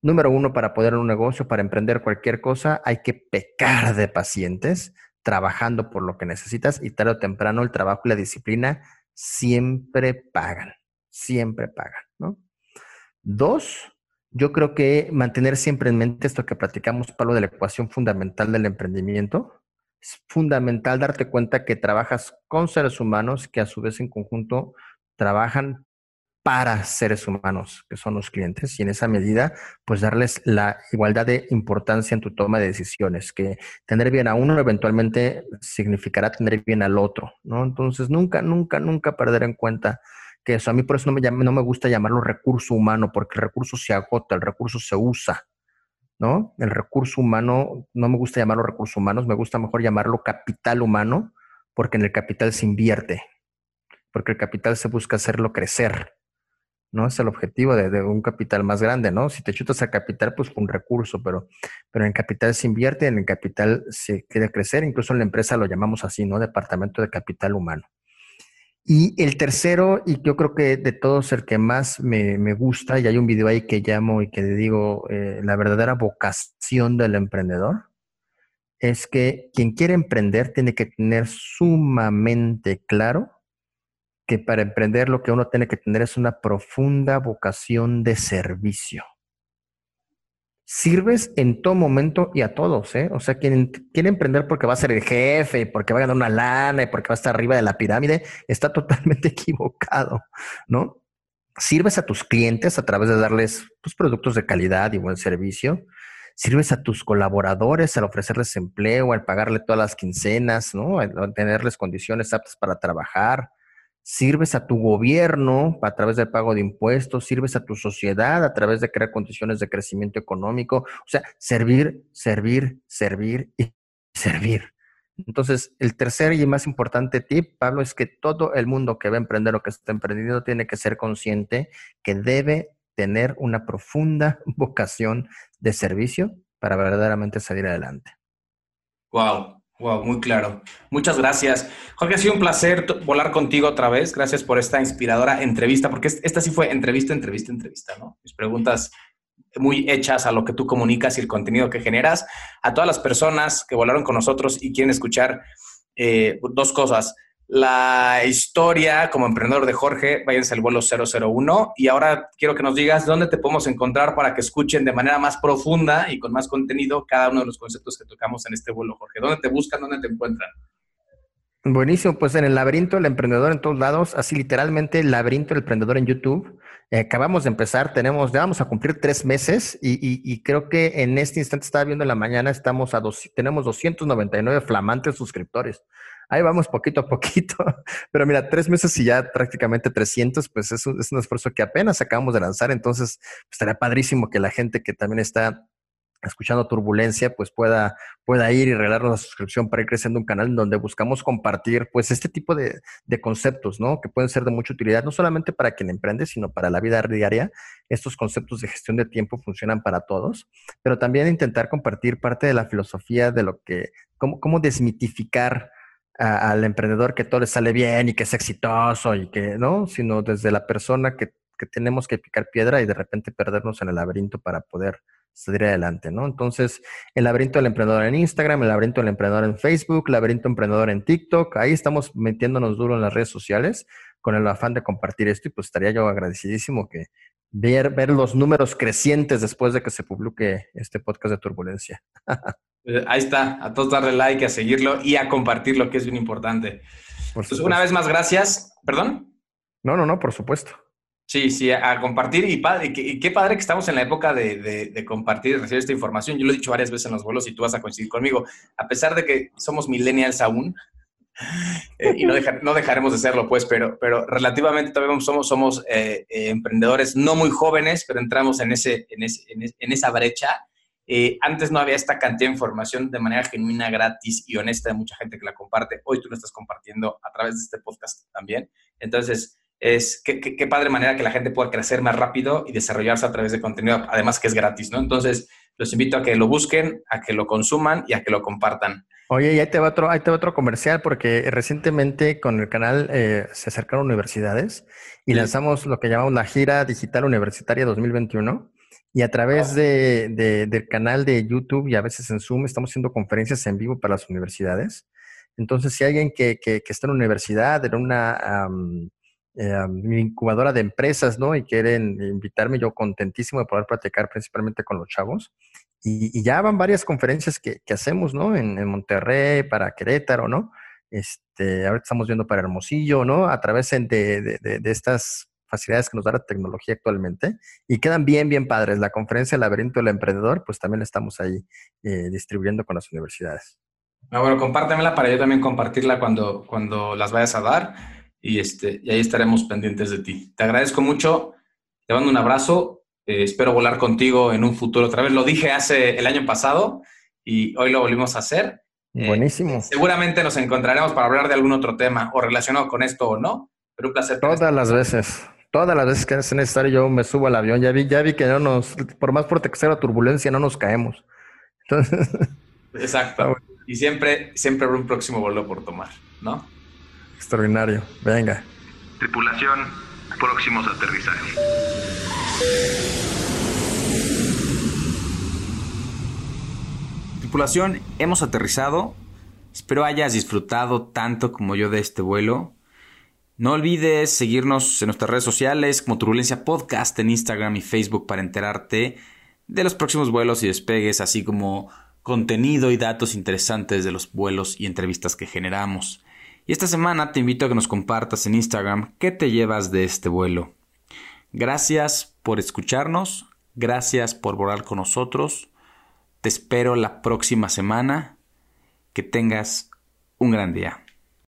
Número uno, para poder un negocio, para emprender cualquier cosa, hay que pecar de pacientes, trabajando por lo que necesitas y tarde o temprano el trabajo y la disciplina siempre pagan, siempre pagan, ¿no? Dos, yo creo que mantener siempre en mente esto que platicamos, Pablo, de la ecuación fundamental del emprendimiento. Es fundamental darte cuenta que trabajas con seres humanos que a su vez en conjunto trabajan para seres humanos, que son los clientes, y en esa medida, pues darles la igualdad de importancia en tu toma de decisiones, que tener bien a uno eventualmente significará tener bien al otro, ¿no? Entonces, nunca, nunca, nunca perder en cuenta que eso, a mí por eso no me, no me gusta llamarlo recurso humano, porque el recurso se agota, el recurso se usa, ¿no? El recurso humano, no me gusta llamarlo recursos humanos, me gusta mejor llamarlo capital humano, porque en el capital se invierte, porque el capital se busca hacerlo crecer, ¿no? Es el objetivo de, un capital más grande, ¿no? Si te chutas a capital, pues un recurso, pero, pero en capital se invierte, en el capital se quiere crecer, incluso en la empresa lo llamamos así, ¿no? Departamento de Capital Humano. Y el tercero, y yo creo que de todos el que más me, gusta, y hay un video ahí que llamo y que digo eh, la verdadera vocación del emprendedor, es que quien quiere emprender tiene que tener sumamente claro que para emprender lo que uno tiene que tener es una profunda vocación de servicio. Sirves en todo momento y a todos, ¿eh? O sea, quien quiere emprender porque va a ser el jefe, porque va a ganar una lana y porque va a estar arriba de la pirámide, está totalmente equivocado, ¿no? Sirves a tus clientes a través de darles tus productos de calidad y buen servicio. Sirves a tus colaboradores al ofrecerles empleo, al pagarle todas las quincenas, ¿no? Al tenerles condiciones aptas para trabajar sirves a tu gobierno a través del pago de impuestos, sirves a tu sociedad a través de crear condiciones de crecimiento económico, o sea, servir, servir, servir y servir. Entonces, el tercer y más importante tip, Pablo, es que todo el mundo que va a emprender o que está emprendiendo tiene que ser consciente que debe tener una profunda vocación de servicio para verdaderamente salir adelante. Wow, Wow, muy claro. Muchas gracias. Jorge, ha sido un placer volar contigo otra vez. Gracias por esta inspiradora entrevista, porque esta sí fue entrevista, entrevista, entrevista, ¿no? Mis preguntas muy hechas a lo que tú comunicas y el contenido que generas. A todas las personas que volaron con nosotros y quieren escuchar eh, dos cosas la historia como emprendedor de Jorge, váyanse al vuelo 001 y ahora quiero que nos digas dónde te podemos encontrar para que escuchen de manera más profunda y con más contenido cada uno de los conceptos que tocamos en este vuelo, Jorge. ¿Dónde te buscan? ¿Dónde te encuentran? Buenísimo, pues en el laberinto del emprendedor en todos lados, así literalmente el laberinto del emprendedor en YouTube. Eh, acabamos de empezar, tenemos, ya vamos a cumplir tres meses y, creo que en este instante estaba viendo en la mañana, estamos a dos, tenemos 299 flamantes suscriptores ahí vamos poquito a poquito. Pero mira, tres meses y ya prácticamente 300, pues es un, es un esfuerzo que apenas acabamos de lanzar. Entonces, pues, estaría padrísimo que la gente que también está escuchando Turbulencia, pues pueda, pueda ir y regalarnos la suscripción para ir creciendo un canal en donde buscamos compartir pues este tipo de, de, conceptos, ¿no? Que pueden ser de mucha utilidad, no solamente para quien emprende, sino para la vida diaria. Estos conceptos de gestión de tiempo funcionan para todos, pero también intentar compartir parte de la filosofía de lo que, cómo, cómo desmitificar al emprendedor que todo le sale bien y que es exitoso y que, ¿no? Sino desde la persona que, que, tenemos que picar piedra y de repente perdernos en el laberinto para poder salir adelante, ¿no? Entonces, el laberinto del emprendedor en Instagram, el laberinto del emprendedor en Facebook, el laberinto emprendedor en TikTok, ahí estamos metiéndonos duro en las redes sociales con el afán de compartir esto y pues estaría yo agradecidísimo que ver, ver los números crecientes después de que se publique este podcast de turbulencia. Eh, ahí está, a todos darle like, a seguirlo y a compartirlo, que es bien importante. Pues una vez más, gracias. ¿Perdón? No, no, no, por supuesto. Sí, sí, a, compartir y, padre, y, qué padre que estamos en la época de, compartir y recibir esta información. Yo lo he dicho varias veces en los vuelos y tú vas a coincidir conmigo. A pesar de que somos millennials aún, eh, y no, no, dejaremos de serlo, pues, pero, pero relativamente todavía somos, somos eh, emprendedores no muy jóvenes, pero entramos en, ese, en, ese, en esa brecha eh, antes no había esta cantidad de información de manera genuina, gratis y honesta de mucha gente que la comparte. Hoy tú lo estás compartiendo a través de este podcast también. Entonces, es qué, padre manera que la gente pueda crecer más rápido y desarrollarse a través de contenido, además que es gratis, ¿no? Entonces, los invito a que lo busquen, a que lo consuman y a que lo compartan. Oye, y ahí te va otro, ahí te va otro comercial, porque recientemente con el canal eh, se acercaron universidades y lanzamos lo que llamamos la gira digital universitaria 2021 y a través de, del canal de YouTube y a veces en Zoom estamos haciendo conferencias en vivo para las universidades. Entonces, si alguien que, que, está en una universidad, en una eh, incubadora de empresas, ¿no? Y quieren invitarme, yo contentísimo de poder platicar principalmente con los chavos. Y, ya van varias conferencias que, que hacemos, ¿no? En, en, Monterrey, para Querétaro, ¿no? Este, ahora estamos viendo para Hermosillo, ¿no? A través de, de, de estas facilidades que nos da la tecnología actualmente y quedan bien, bien padres. La conferencia laberinto del emprendedor, pues también la estamos ahí eh, distribuyendo con las universidades. Ah, bueno, compártemela para yo también compartirla cuando, cuando las vayas a dar y, este, y ahí estaremos pendientes de ti. Te agradezco mucho, te mando un abrazo, eh, espero volar contigo en un futuro otra vez. Lo dije hace el año pasado y hoy lo volvimos a hacer. Eh, Buenísimo. seguramente nos encontraremos para hablar de algún otro tema o relacionado con esto o no, pero un placer. Todas las veces todas las veces que es necesario yo me subo al avión. Ya vi, ya vi que no nos, por más por la turbulencia, no nos caemos. Entonces. Exacto. Y siempre, siempre habrá un próximo vuelo por tomar, ¿no? Extraordinario. Venga. Tripulación, próximos aterrizajes. Tripulación, hemos aterrizado. Espero hayas disfrutado tanto como yo de este vuelo. No olvides seguirnos en nuestras redes sociales como Turbulencia Podcast en Instagram y Facebook para enterarte de los próximos vuelos y despegues, así como contenido y datos interesantes de los vuelos y entrevistas que generamos. Y esta semana te invito a que nos compartas en Instagram qué te llevas de este vuelo. Gracias por escucharnos, gracias por volar con nosotros. Te espero la próxima semana. Que tengas un gran día.